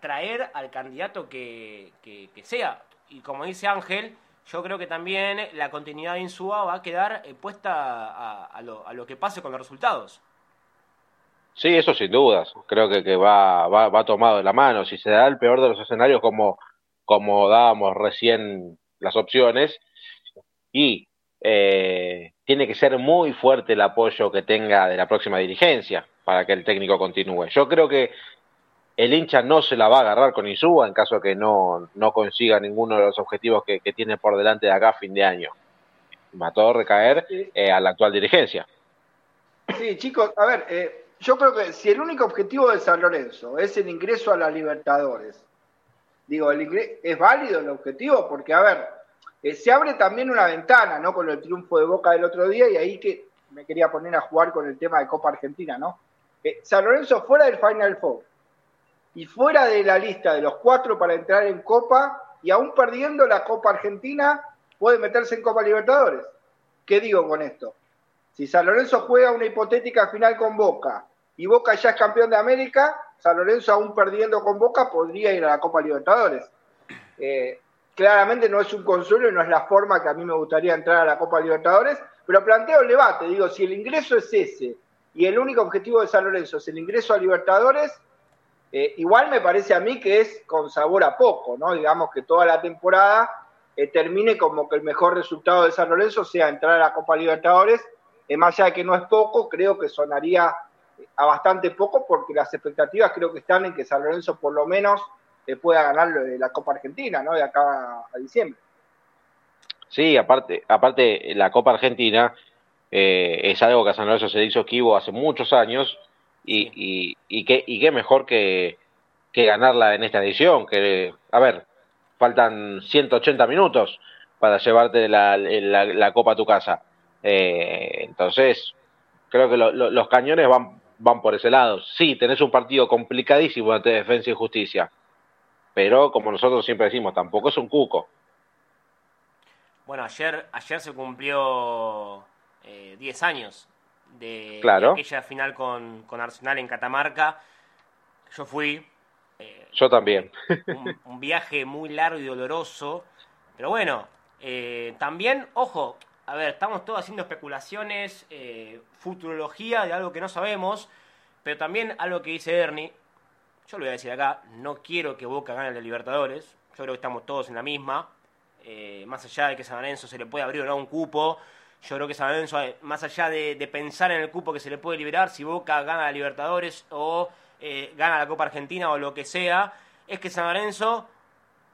traer al candidato que, sea. Y como dice Ángel, yo creo que también la continuidad de Insúa va a quedar eh, puesta a, lo, a, lo, que pase con los resultados. Sí, eso sin dudas. Creo que, que va, va, va, tomado de la mano. Si se da el peor de los escenarios como, como dábamos recién las opciones, y eh, tiene que ser muy fuerte el apoyo que tenga de la próxima dirigencia para que el técnico continúe. Yo creo que el hincha no se la va a agarrar con Insúa en caso de que no, no consiga ninguno de los objetivos que, tiene por delante de acá a fin de año. Va a todo recaer eh, a la actual dirigencia. Sí, chicos, a ver, eh, yo creo que si el único objetivo de San Lorenzo es el ingreso a la Libertadores, digo, el es válido el objetivo porque, a ver, eh, se abre también una ventana, ¿no? Con el triunfo de Boca del otro día y ahí que me quería poner a jugar con el tema de Copa Argentina, ¿no? San Lorenzo fuera del Final Four y fuera de la lista de los cuatro para entrar en Copa y aún perdiendo la Copa Argentina puede meterse en Copa Libertadores. ¿Qué digo con esto? Si San Lorenzo juega una hipotética final con Boca y Boca ya es campeón de América, San Lorenzo aún perdiendo con Boca podría ir a la Copa Libertadores. Eh, claramente no es un consuelo y no es la forma que a mí me gustaría entrar a la Copa Libertadores, pero planteo el debate, digo, si el ingreso es ese y el único objetivo de San Lorenzo es el ingreso a Libertadores, eh, igual me parece a mí que es con sabor a poco, ¿no? Digamos que toda la temporada eh, termine como que el mejor resultado de San Lorenzo sea entrar a la Copa Libertadores, más allá de que no es poco, creo que sonaría a bastante poco porque las expectativas creo que están en que San Lorenzo por lo menos pueda ganar la Copa Argentina, ¿no? De acá a diciembre. Sí, aparte, aparte la Copa Argentina eh, es algo que a San Lorenzo se hizo esquivo hace muchos años y, y, y, qué, y qué mejor que, que ganarla en esta edición, que, a ver, faltan 180 minutos para llevarte la, la, copa a tu casa. Eh, entonces, creo que los cañones van, van por ese lado. Sí, tenés un partido complicadísimo ante Defensa y Justicia, pero como nosotros siempre decimos, tampoco es un cuco. Bueno, ayer, ayer se cumplió 10 eh, años de, aquella final con, Arsenal en Catamarca. Yo fui. Eh, Yo también. Un, viaje muy largo y doloroso. Pero bueno, eh, también, ojo, a ver, estamos todos haciendo especulaciones, futurología de algo que no sabemos. Pero también algo que dice Ernie, yo lo voy a decir acá, no quiero que Boca gane la Libertadores. Yo creo que estamos todos en la misma. Eh, más allá de que San Lorenzo se le puede abrir o no un cupo, yo creo que San Lorenzo, eh, más allá de, pensar en el cupo que se le puede liberar, si Boca gana la Libertadores o eh, gana la Copa Argentina o lo que sea, es que San Lorenzo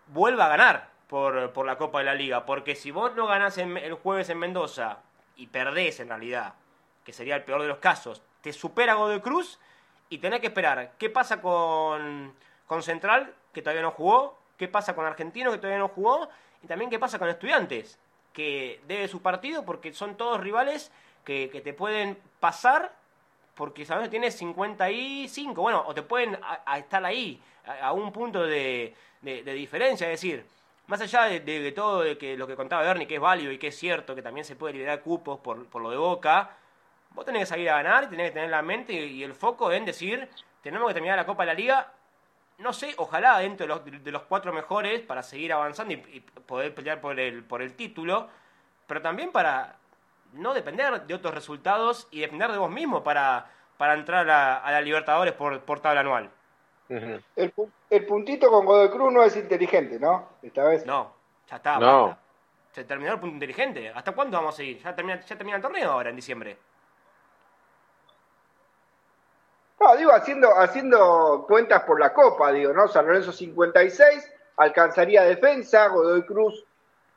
vuelva a ganar por, por la Copa de la Liga. Porque si vos no ganás el jueves en Mendoza y perdés en realidad, que sería el peor de los casos, te supera Godoy Cruz y tenés que esperar. Qué pasa con, con Central, que todavía no jugó, qué pasa con Argentino, que todavía no jugó, y también qué pasa con estudiantes, que debe su partido porque son todos rivales que, te pueden pasar porque sabes que tienes 55, bueno, o te pueden estar ahí, a, un punto de, diferencia, es decir, más allá de, todo de que lo que contaba Bernie, que es válido y que es cierto, que también se puede liberar cupos por, por lo de Boca, vos tenés que salir a ganar y tenés que tener la mente y el foco en decir, tenemos que terminar la Copa de la Liga no sé, ojalá dentro de los, de los cuatro mejores para seguir avanzando y, poder pelear por el, por el título, pero también para no depender de otros resultados y depender de vos mismo para, para entrar a, la Libertadores por, por tabla anual. El, el, puntito con Godoy Cruz no es inteligente, ¿no? Esta vez. No, ya está. No. Se terminó el punto inteligente. ¿Hasta cuándo vamos a seguir? Ya termina, ya termina el torneo ahora, en diciembre. No, digo, haciendo, haciendo cuentas por la Copa, digo, ¿no? San Lorenzo 56, alcanzaría defensa, Godoy Cruz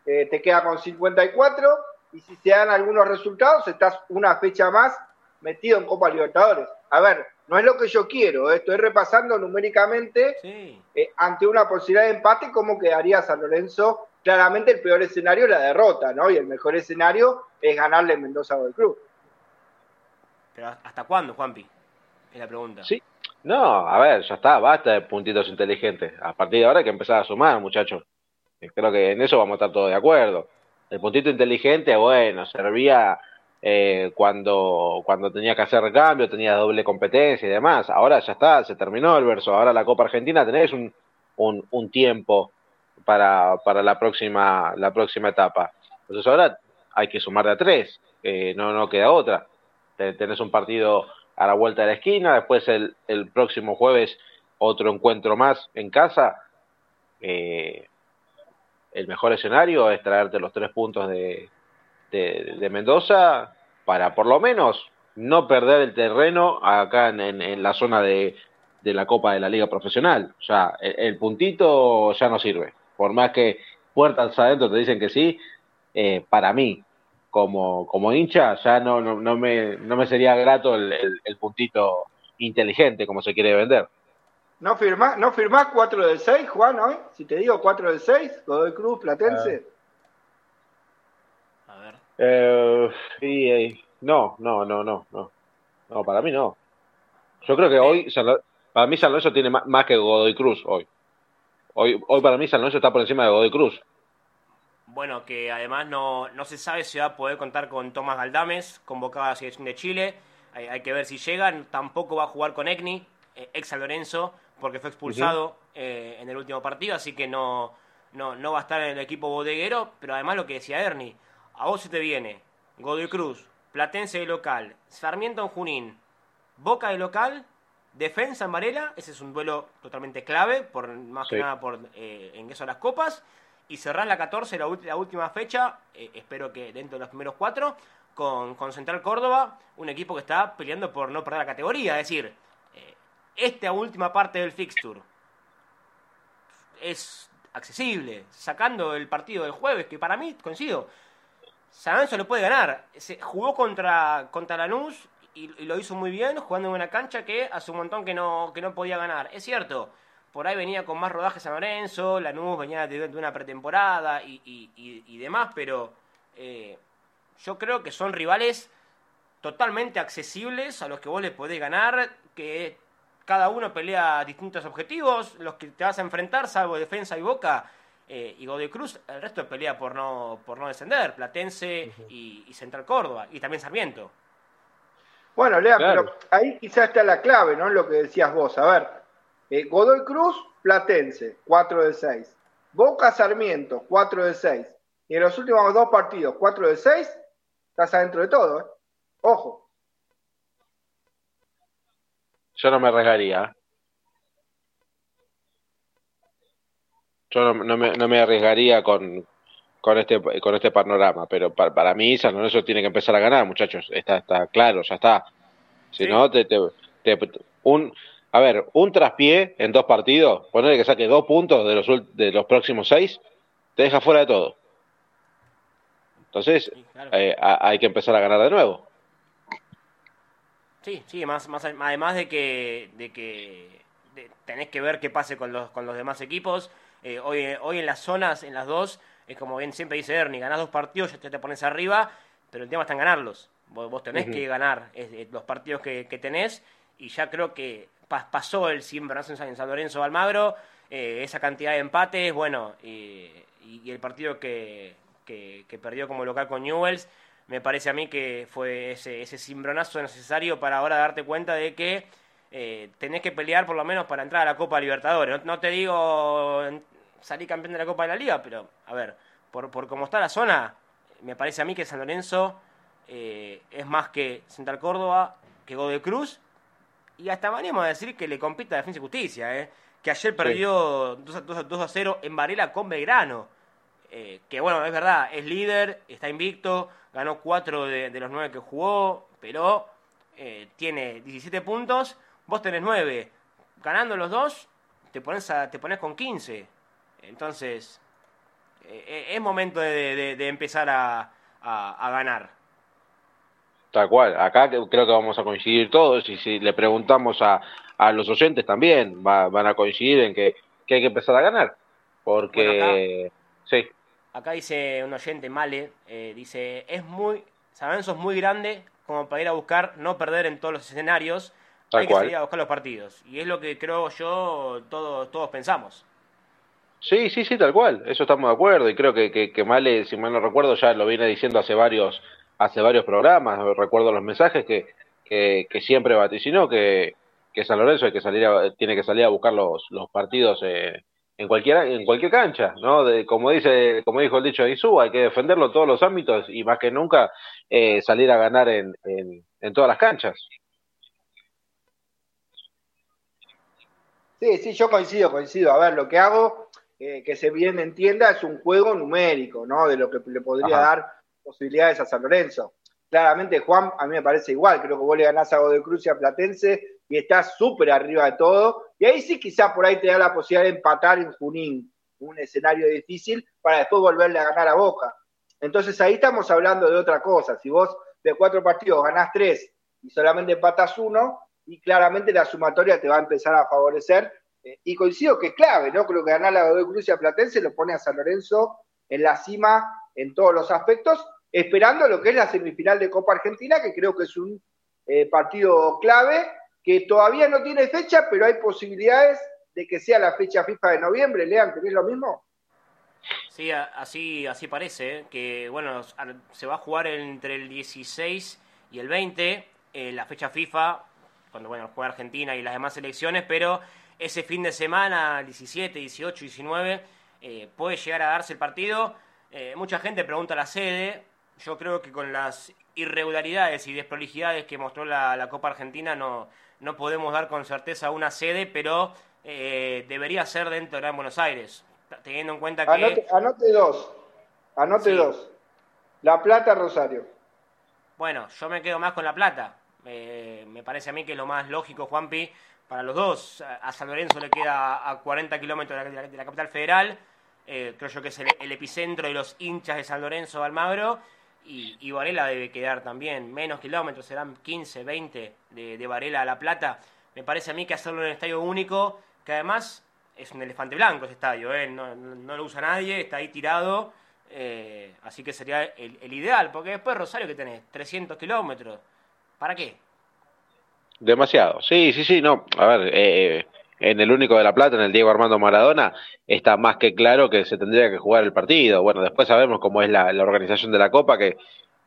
eh, te queda con 54, y si se dan algunos resultados, estás una fecha más metido en Copa Libertadores. A ver, no es lo que yo quiero, eh, estoy repasando numéricamente eh, ante una posibilidad de empate cómo quedaría San Lorenzo. Claramente el peor escenario es la derrota, ¿no? Y el mejor escenario es ganarle Mendoza a Godoy Cruz. Pero ¿hasta cuándo, Juanpi? Es la pregunta. Sí. No, a ver, ya está, basta de puntitos inteligentes. A partir de ahora hay que empezar a sumar, muchachos. Eh, creo que en eso vamos a estar todos de acuerdo. El puntito inteligente, bueno, servía eh, cuando, cuando tenía que hacer cambio, tenía doble competencia y demás. Ahora ya está, se terminó el verso. Ahora la Copa Argentina tenés un, un, tiempo para, para la, próxima, la próxima etapa. Entonces ahora hay que sumar de a tres, no, no queda otra. Tenés un partido a la vuelta de la esquina, después el, el próximo jueves otro encuentro más en casa. Eh, el mejor escenario es traerte los tres puntos de, de, Mendoza para por lo menos no perder el terreno acá en, la zona de, la Copa de la Liga Profesional. O sea, el, puntito ya no sirve. Por más que puertas adentro te dicen que sí, eh, para mí, como, como hincha, ya no, no, me, no me sería grato el, el, puntito inteligente como se quiere vender. ¿No firmás, ¿No firmás 4 de 6, Juan, hoy? Si te digo 4 de 6, Godoy Cruz, Platense. A Eh, eh, no, no, no, no, no. No, para mí no. Yo creo que hoy, para mí San Lorenzo tiene más, que Godoy Cruz hoy. Hoy, hoy para mí San Lorenzo está por encima de Godoy Cruz. Bueno, que además no, no se sabe si va a poder contar con Tomás Galdames, convocado a la selección de Chile. Hay, hay que ver si llega. Tampoco va a jugar con Egni, eh, ex San Lorenzo, porque fue expulsado eh, en el último partido, así que no, no, no va a estar en el equipo bodeguero. Pero además lo que decía Ernie, a vos se te viene Godoy Cruz, Platense de local, Sarmiento en Junín, Boca de local, Defensa en Varela, ese es un duelo totalmente clave, por más que nada por eh, ingreso a las copas. Y cerrar la 14, la, la última fecha, eh, espero que dentro de los primeros cuatro, con, con, Central Córdoba, un equipo que está peleando por no perder la categoría. Es decir, eh, esta última parte del fixture es accesible, sacando el partido del jueves, que para mí, coincido, San Lorenzo lo puede ganar. Se jugó contra, contra Lanús y, lo hizo muy bien, jugando en una cancha que hace un montón que no, que no podía ganar. Es cierto, por ahí venía con más rodaje San Lorenzo, Lanús venía de, una pretemporada y, demás, pero eh, yo creo que son rivales totalmente accesibles a los que vos les podés ganar, que cada uno pelea distintos objetivos, los que te vas a enfrentar, salvo defensa y boca, eh, y Godoy Cruz, el resto pelea por no, por no descender, Platense y, Central Córdoba, y también Sarmiento. Bueno, Lea, pero ahí quizás está la clave, ¿no? Lo que decías vos. A ver, eh, Godoy Cruz, Platense, 4 de 6. Boca Sarmiento, 4 de 6. Y en los últimos dos partidos, 4 de 6, estás adentro de todo, ¿eh? Ojo. Yo no me arriesgaría. Yo no, me, no me, arriesgaría con, con, este, con este panorama, pero para, para mí San Lorenzo tiene que empezar a ganar, muchachos. Está, está claro, ya está. Si no, te, te, un, a ver, un traspié en dos partidos, ponerle que saque dos puntos de los, de los próximos seis, te deja fuera de todo. Entonces, eh, hay que empezar a ganar de nuevo. Sí, sí, más, más, además de que, de que tenés que ver qué pase con los, con los demás equipos. Eh, hoy, hoy en las zonas, en las dos, es como bien siempre dice Ernie, ganás dos partidos, ya te pones arriba, pero el tema está en ganarlos. Vos, tenés que ganar los partidos que, tenés y ya creo que pasó el siempre en San Lorenzo Almagro, eh, esa cantidad de empates, bueno, y, el partido que, que, perdió como local con Newells, me parece a mí que fue ese, ese cimbronazo necesario para ahora darte cuenta de que eh, tenés que pelear por lo menos para entrar a la Copa Libertadores. No, te digo salir campeón de la Copa de la Liga, pero a ver, por, por cómo está la zona, me parece a mí que San Lorenzo eh, es más que Central Córdoba, que Godoy Cruz, y hasta venimos a decir que le compita a Defensa y Justicia, eh, que ayer perdió 2 a, 0 en Varela con Belgrano. Eh, que bueno, es verdad, es líder, está invicto, ganó 4 de, de los 9 que jugó, pero eh, tiene 17 puntos Vos tenés 9. Ganando los dos, te pones, te pones con 15. Entonces, eh, eh, es momento de, empezar a, ganar. Tal cual. Acá creo que vamos a coincidir todos. Y si le preguntamos a, a los oyentes también, van a coincidir en que, hay que empezar a ganar. Porque. acá, sí. Acá dice un oyente, Male, eh, dice: Es muy. Saben, sos muy grande como para ir a buscar no perder en todos los escenarios hay que salir a buscar los partidos. Y es lo que creo yo, todos, todos pensamos. Sí, sí, sí, tal cual. Eso estamos de acuerdo. Y creo que, que, Male, si mal no recuerdo, ya lo viene diciendo hace varios, hace varios programas. Recuerdo los mensajes que, que, siempre vaticinó que, que San Lorenzo hay que salir tiene que salir a buscar los, los partidos eh, en cualquier en cualquier cancha, ¿no? De, como dice, como dijo el dicho de Isú, hay que defenderlo en todos los ámbitos y más que nunca eh, salir a ganar en, en, en todas las canchas. Sí, sí, yo coincido, coincido. A ver, lo que hago, eh, que se bien entienda, es un juego numérico, ¿no? De lo que le podría dar posibilidades a San Lorenzo. Claramente, Juan, a mí me parece igual, creo que vos le ganás a de Cruz y a Platense y estás súper arriba de todo. Y ahí sí quizá por ahí te da la posibilidad de empatar en Junín, un escenario difícil, para después volverle a ganar a Boca. Entonces ahí estamos hablando de otra cosa. Si vos de cuatro partidos ganás tres y solamente empatas uno, y claramente la sumatoria te va a empezar a favorecer. Eh, y coincido que es clave, ¿no? Creo que ganar la Godoy Cruz y a Platense lo pone a San Lorenzo en la cima en todos los aspectos, esperando lo que es la semifinal de Copa Argentina, que creo que es un eh, partido clave, que todavía no tiene fecha, pero hay posibilidades de que sea la fecha FIFA de noviembre. Lean, ¿tenés lo mismo? Sí, así, así parece, ¿eh? que bueno, se va a jugar entre el 16 y el 20, eh, la fecha FIFA, cuando bueno, juega Argentina y las demás selecciones, pero ese fin de semana, 17, 18, 19, puede llegar a darse el partido. Eh, mucha gente pregunta la sede. Yo creo que con las irregularidades y desprolijidades que mostró la, Copa Argentina no, no podemos dar con certeza una sede, pero eh, debería ser dentro de Gran Buenos Aires, teniendo en cuenta que... Anote, dos, anote dos. La Plata, Rosario. Bueno, yo me quedo más con La Plata. Eh, me parece a mí que es lo más lógico, Juanpi, para los dos. A San Lorenzo le queda a 40 kilómetros de la capital federal eh, creo yo que es el, epicentro de los hinchas de San Lorenzo Almagro, y, Varela debe quedar también, menos kilómetros, serán 15, 20 de, Varela a La Plata. Me parece a mí que hacerlo en un estadio único, que además es un elefante blanco ese estadio, ¿eh? no, lo usa nadie, está ahí tirado, eh, así que sería el, ideal, porque después Rosario que tenés, 300 kilómetros, ¿para qué? Demasiado, sí, sí, sí, no, a ver, eh, en el único de La Plata, en el Diego Armando Maradona, está más que claro que se tendría que jugar el partido. Bueno, después sabemos cómo es la, organización de la Copa, que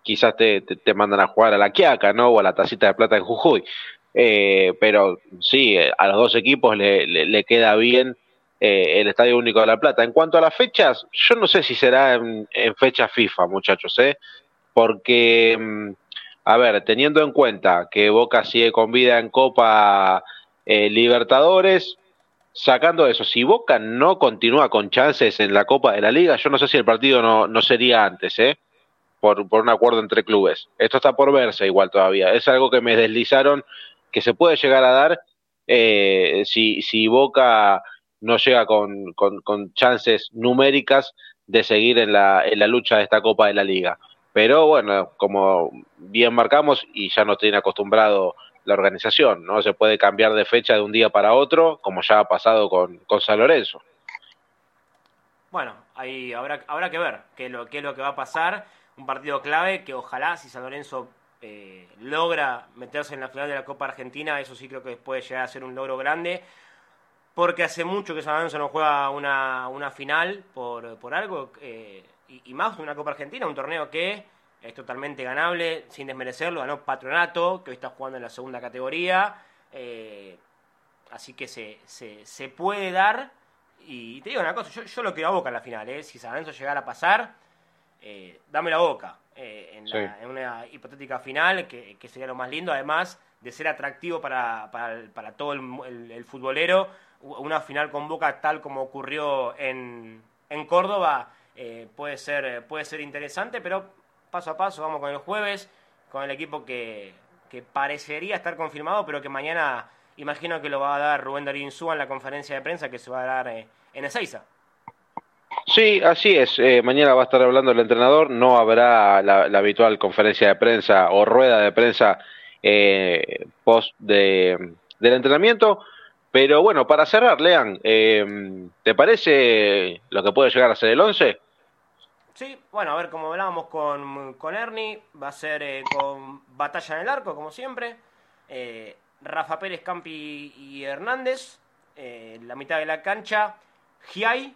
quizás te, te, mandan a jugar a la Quiaca, ¿no? O a la Tacita de Plata en Jujuy. Eh, pero sí, a los dos equipos le, le, queda bien eh, el Estadio Único de La Plata. En cuanto a las fechas, yo no sé si será en, en fecha FIFA, muchachos, ¿eh? Porque, mm, a ver, teniendo en cuenta que Boca sigue con vida en Copa eh, Libertadores, sacando eso, si Boca no continúa con chances en la Copa de la Liga, yo no sé si el partido no, no sería antes, ¿eh? Por, por un acuerdo entre clubes. Esto está por verse igual todavía. Es algo que me deslizaron que se puede llegar a dar eh, si, si Boca no llega con, con, con, chances numéricas de seguir en la, en la lucha de esta Copa de la Liga. Pero bueno, como bien marcamos y ya nos tiene acostumbrado la organización, no se puede cambiar de fecha de un día para otro, como ya ha pasado con, con San Lorenzo. Bueno, ahí habrá, habrá que ver qué es, lo, qué es lo que va a pasar. Un partido clave que ojalá si San Lorenzo eh, logra meterse en la final de la Copa Argentina, eso sí creo que puede llegar a ser un logro grande, porque hace mucho que San Lorenzo no juega una, una final por, por algo, eh, y, y, más una Copa Argentina, un torneo que es totalmente ganable, sin desmerecerlo. Ganó Patronato, que hoy está jugando en la segunda categoría. Eh, así que se, se, puede dar. Y te digo una cosa, yo, lo quiero a Boca en la final. ¿eh? Si San llegara a pasar, eh, dame la Boca. Eh, en, una hipotética final, que, sería lo más lindo, además de ser atractivo para, para, todo el, futbolero. Una final con Boca tal como ocurrió en, en Córdoba puede, ser, puede ser interesante, pero paso a paso, vamos con el jueves, con el equipo que, que parecería estar confirmado, pero que mañana imagino que lo va a dar Rubén Darín Súa en la conferencia de prensa que se va a dar eh, en Ezeiza. Sí, así es. Eh, mañana va a estar hablando el entrenador. No habrá la, habitual conferencia de prensa o rueda de prensa eh, post de, del entrenamiento. Pero bueno, para cerrar, Lean, ¿te parece lo que puede llegar a ser el 11? Sí, bueno, a ver, como hablábamos con, con Ernie, va a ser eh, con batalla en el arco, como siempre. Eh, Rafa Pérez, Campi y Hernández. Eh, la mitad de la cancha, Giai,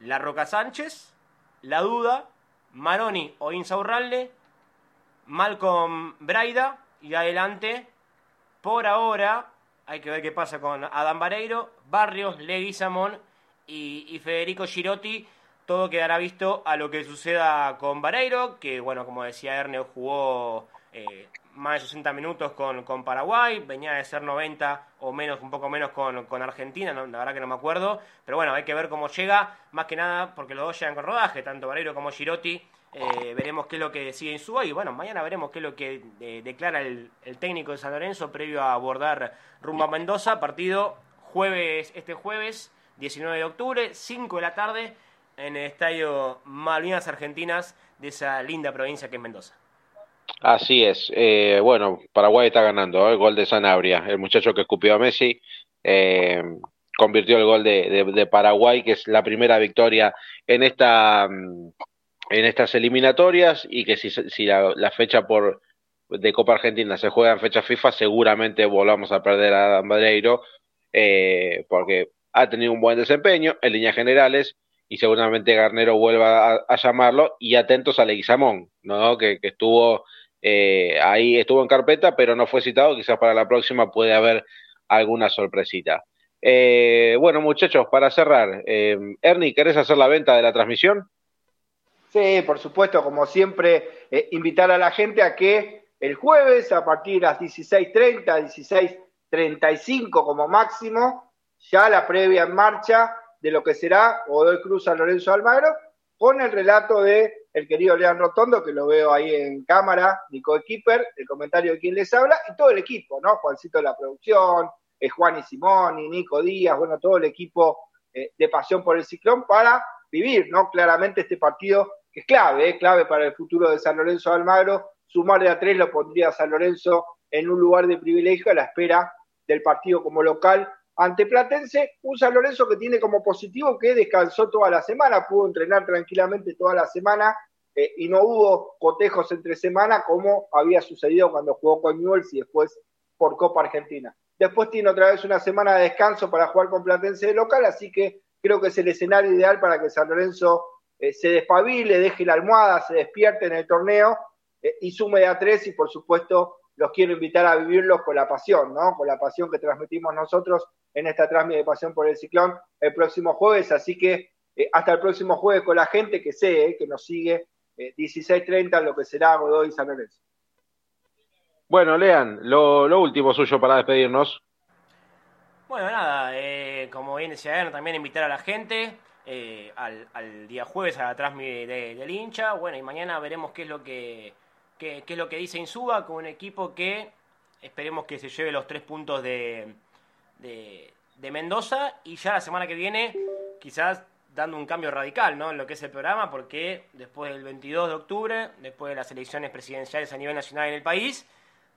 La Roca Sánchez, La Duda, Maroni o Insaurralde, Malcolm Braida y adelante, por ahora, hay que ver qué pasa con Adam Vareiro, Barrios, Leguizamón y, y Federico Girotti todo quedará visto a lo que suceda con Vareiro, que bueno, como decía Erneo, jugó eh, más de 60 minutos con, con, Paraguay, venía de ser 90 o menos, un poco menos con, con Argentina, la verdad que no me acuerdo, pero bueno, hay que ver cómo llega, más que nada porque los dos llegan con rodaje, tanto Vareiro como Girotti, Eh, veremos qué es lo que en Suba y bueno, mañana veremos qué es lo que eh, declara el, técnico de San Lorenzo previo a abordar rumbo a Mendoza, partido jueves, este jueves, 19 de octubre, 5 de la tarde, en el estadio Malvinas Argentinas de esa linda provincia que es Mendoza. Así es. Eh, bueno, Paraguay está ganando el gol de Sanabria, el muchacho que escupió a Messi. convirtió el gol de, Paraguay, que es la primera victoria en esta mm, estas eliminatorias y que si, si la, fecha por de Copa Argentina se juega en fecha FIFA, seguramente volvamos a perder a Madeiro eh, porque ha tenido un buen desempeño en líneas generales y seguramente Garnero vuelva a, llamarlo y atentos a Leguizamón, ¿no? que, estuvo eh, ahí, estuvo en carpeta, pero no fue citado, quizás para la próxima puede haber alguna sorpresita. Eh, bueno, muchachos, para cerrar, Ernie, ¿querés hacer la venta de la transmisión? Sí, por supuesto, como siempre, eh, invitar a la gente a que el jueves, a partir de las 16.30, 16.35 como máximo, ya la previa en marcha de lo que será Godoy Cruz a Lorenzo Almagro, con el relato de el querido Lean Rotondo, que lo veo ahí en cámara, Nico Keeper, el comentario de quien les habla, y todo el equipo, ¿no? Juancito de la producción, eh, Juan y Simón, y Nico Díaz, bueno, todo el equipo eh, de Pasión por el Ciclón para vivir, ¿no? Claramente este partido que es clave, es clave para el futuro de San Lorenzo de Almagro. Sumar de a tres lo pondría San Lorenzo en un lugar de privilegio a la espera del partido como local ante Platense. Un San Lorenzo que tiene como positivo que descansó toda la semana, pudo entrenar tranquilamente toda la semana eh, y no hubo cotejos entre semana como había sucedido cuando jugó con Newell's y después por Copa Argentina. Después tiene otra vez una semana de descanso para jugar con Platense de local, así que creo que es el escenario ideal para que San Lorenzo eh, se despabile, deje la almohada, se despierte en el torneo eh, y sume de a tres y por supuesto los quiero invitar a vivirlos con la pasión, ¿no? Con la pasión que transmitimos nosotros en esta transmisión de Pasión por el Ciclón el próximo jueves, así que eh, hasta el próximo jueves con la gente que sé, que nos sigue, 16.30, lo que será Godoy San Lorenzo. Bueno, Lean, lo, lo último suyo para despedirnos. Bueno, nada, como bien decía también invitar a la gente eh, al, día jueves a la transmisión del hincha. Bueno, y mañana veremos qué es lo que, qué, es lo que dice Insuba con un equipo que esperemos que se lleve los tres puntos de, de, Mendoza y ya la semana que viene quizás dando un cambio radical ¿no? en lo que es el programa porque después del 22 de octubre, después de las elecciones presidenciales a nivel nacional en el país,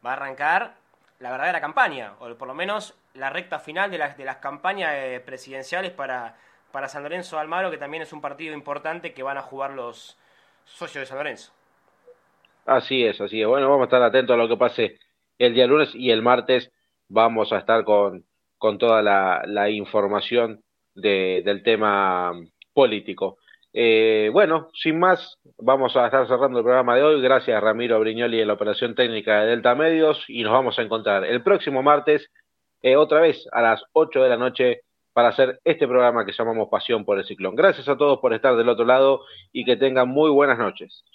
va a arrancar la verdadera campaña, o por lo menos la recta final de las, de las campañas eh, presidenciales para para San Lorenzo Almagro, que también es un partido importante que van a jugar los socios de San Lorenzo. Así es, así es. Bueno, vamos a estar atentos a lo que pase el día lunes y el martes vamos a estar con, con toda la, información del tema político. Eh, bueno, sin más, vamos a estar cerrando el programa de hoy. Gracias Ramiro Brignoli en la operación técnica de Delta Medios y nos vamos a encontrar el próximo martes, eh, otra vez a las 8 de la noche para hacer este programa que llamamos Pasión por el Ciclón. Gracias a todos por estar del otro lado y que tengan muy buenas noches.